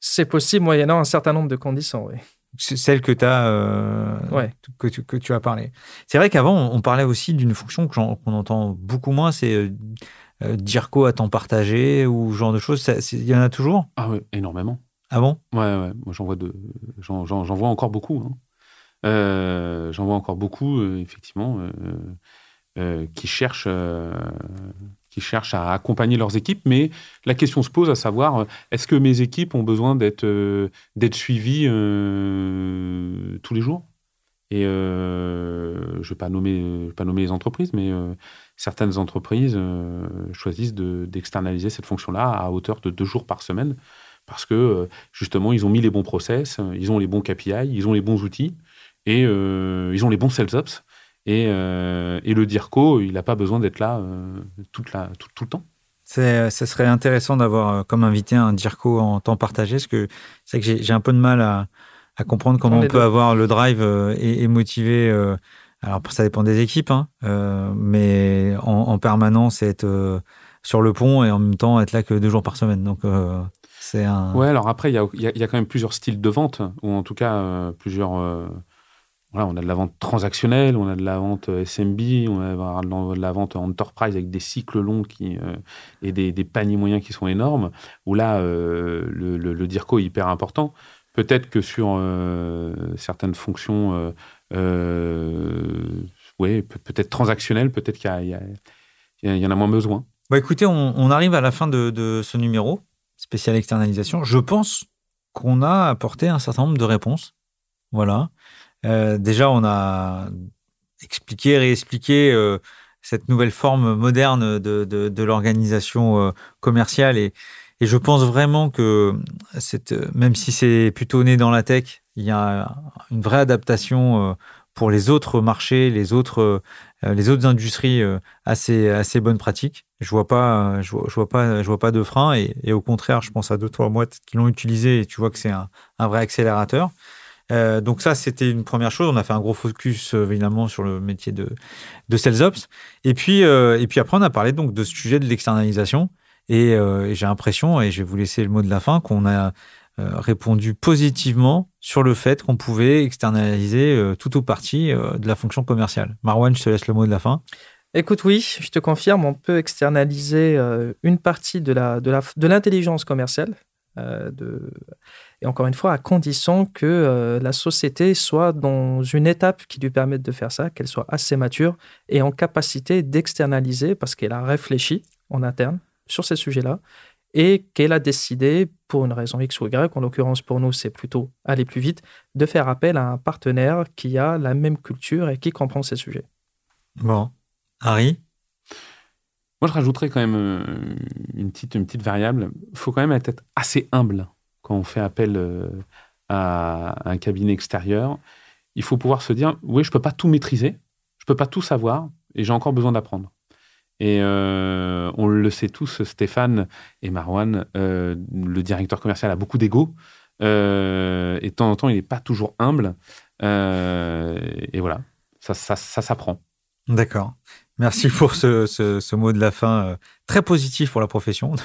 C'est possible moyennant un certain nombre de conditions, oui. Celle que, as, euh, ouais. que, tu, que tu as parlé. C'est vrai qu'avant, on parlait aussi d'une fonction qu'on entend beaucoup moins, c'est euh, euh, DIRCO à temps partagé ou ce genre de choses. Il y en a toujours? Ah oui, énormément. Ah bon? Ouais, ouais. Moi, j'en vois, de... j'en, vois encore beaucoup. Hein. Euh, j'en vois encore beaucoup, euh, effectivement, euh, qui cherchent qui cherchent à accompagner leurs équipes, mais la question se pose à savoir est-ce que mes équipes ont besoin d'être euh, d'être suivies euh, tous les jours? Et euh, je ne vais pas nommer les entreprises, mais certaines entreprises euh, choisissent d'externaliser cette fonction-là à hauteur de deux jours par semaine parce que euh, justement, ils ont mis les bons process, ils ont les bons KPI, ils ont les bons outils et euh, ils ont les bons sales ops. Et, le DIRCO, il n'a pas besoin d'être là tout, tout, le temps. Ce serait intéressant d'avoir comme invité un DIRCO en temps partagé, parce que c'est que j'ai un peu de mal à, à comprendre comment on, peut avoir le drive et, et motiver alors, ça dépend des équipes, hein, euh, mais en, permanence, être euh, sur le pont et en même temps être là que deux jours par semaine. Donc, euh, c'est un. Ouais, alors après, il y a, y a, quand même plusieurs styles de vente, ou en tout cas, plusieurs. voilà, on a de la vente transactionnelle, on a de la vente SMB, on a de la vente enterprise avec des cycles longs qui, et des, des, paniers moyens qui sont énormes, où là, le, le, le, DIRCO est hyper important. Peut-être que sur certaines fonctions euh, oui, peut-être transactionnel, peut-être qu'il y, en a moins besoin. Bah écoutez, on, arrive à la fin de, ce numéro spécial externalisation. Je pense qu'on a apporté un certain nombre de réponses. Voilà. Euh, déjà, on a expliqué, réexpliqué euh, cette nouvelle forme moderne de, de, l'organisation commerciale et, et, je pense vraiment que cette, même si c'est plutôt né dans la tech, il y a une vraie adaptation euh, pour les autres marchés, les autres, euh, les autres industries euh, assez, assez bonnes pratiques. Je vois pas, je vois, pas, je vois pas de frein et, au contraire, je pense à deux trois mois qui l'ont utilisé et tu vois que c'est un, vrai accélérateur. donc ça, c'était une première chose. On a fait un gros focus évidemment sur le métier de, de sales ops. Et puis, et puis après, on a parlé donc de ce sujet de l'externalisation. Et, et j'ai l'impression, et je vais vous laisser le mot de la fin, qu'on a euh, répondu positivement sur le fait qu'on pouvait externaliser euh, tout ou partie euh, de la fonction commerciale. Marwan, je te laisse le mot de la fin. Écoute, oui, je te confirme, on peut externaliser une partie de la de l'intelligence commerciale. et encore une fois, à condition que la société soit dans une étape qui lui permette de faire ça, qu'elle soit assez mature et en capacité d'externaliser parce qu'elle a réfléchi en interne sur ces sujets-là et qu'elle a décidé, pour une raison X ou Y, en l'occurrence pour nous c'est plutôt aller plus vite, de faire appel à un partenaire qui a la même culture et qui comprend ces sujets. Bon. Harry? Moi je rajouterais quand même euh, une petite, une petite variable. Il faut quand même être assez humble quand on fait appel euh, à un cabinet extérieur. Il faut pouvoir se dire, oui, je ne peux pas tout maîtriser, je ne peux pas tout savoir, et j'ai encore besoin d'apprendre. Et euh, on le sait tous, Stéphane et Marwan, euh, le directeur commercial a beaucoup d'ego. Euh, et de temps en temps, il n'est pas toujours humble. et voilà, ça, ça, ça s'apprend. D'accord. Merci pour ce, ce, mot de la fin très positif pour la profession.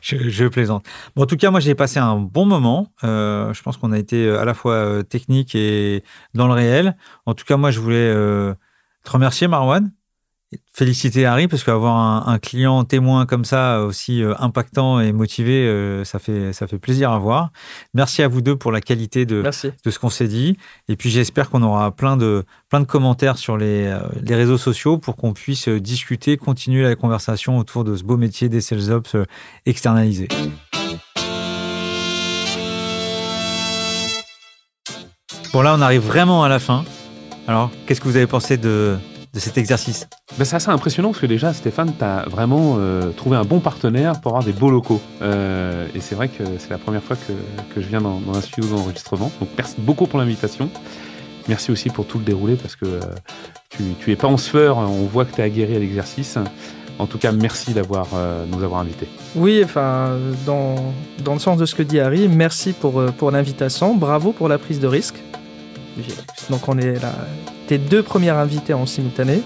je, plaisante. En tout cas, moi, j'ai passé un bon moment. je pense qu'on a été à la fois technique et dans le réel. En tout cas, moi, je voulais te remercier, Marwan. Féliciter Harry, parce qu'avoir un, client témoin comme ça, aussi euh, impactant et motivé, euh, ça, fait, ça fait plaisir à voir. Merci à vous deux pour la qualité de, de ce qu'on s'est dit. Et puis j'espère qu'on aura plein de, plein de commentaires sur les, euh, les réseaux sociaux pour qu'on puisse discuter, continuer la conversation autour de ce beau métier des sales ops externalisés. Bon là, on arrive vraiment à la fin. Alors, qu'est-ce que vous avez pensé de, cet exercice? Ben, C'est assez impressionnant parce que déjà, Stéphane, tu as vraiment euh, trouvé un bon partenaire pour avoir des beaux locaux. Euh, et c'est vrai que c'est la première fois que, je viens dans, un studio d'enregistrement. Donc merci beaucoup pour l'invitation. Merci aussi pour tout le déroulé parce que euh, tu, tu es pas en sueur, on voit que tu es aguerri à l'exercice. En tout cas, merci d'avoir nous avoir invités. Oui, enfin, dans, dans le sens de ce que dit Harry, merci pour, pour l'invitation. Bravo pour la prise de risque. Donc on est là, tes deux premiers invités en simultané.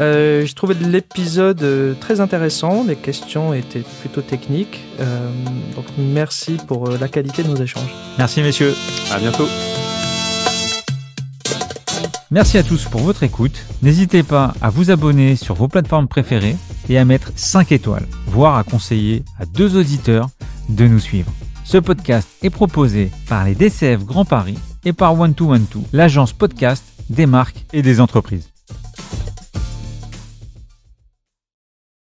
Euh, je trouvais l'épisode euh, très intéressant, les questions étaient plutôt techniques. Euh, donc merci pour la qualité de nos échanges. Merci messieurs. À bientôt. Merci à tous pour votre écoute. N'hésitez pas à vous abonner sur vos plateformes préférées et à mettre 5 étoiles, voire à conseiller à deux auditeurs de nous suivre. Ce podcast est proposé par les DCF Grand Paris et par One 2 One l'agence podcast des marques et des entreprises.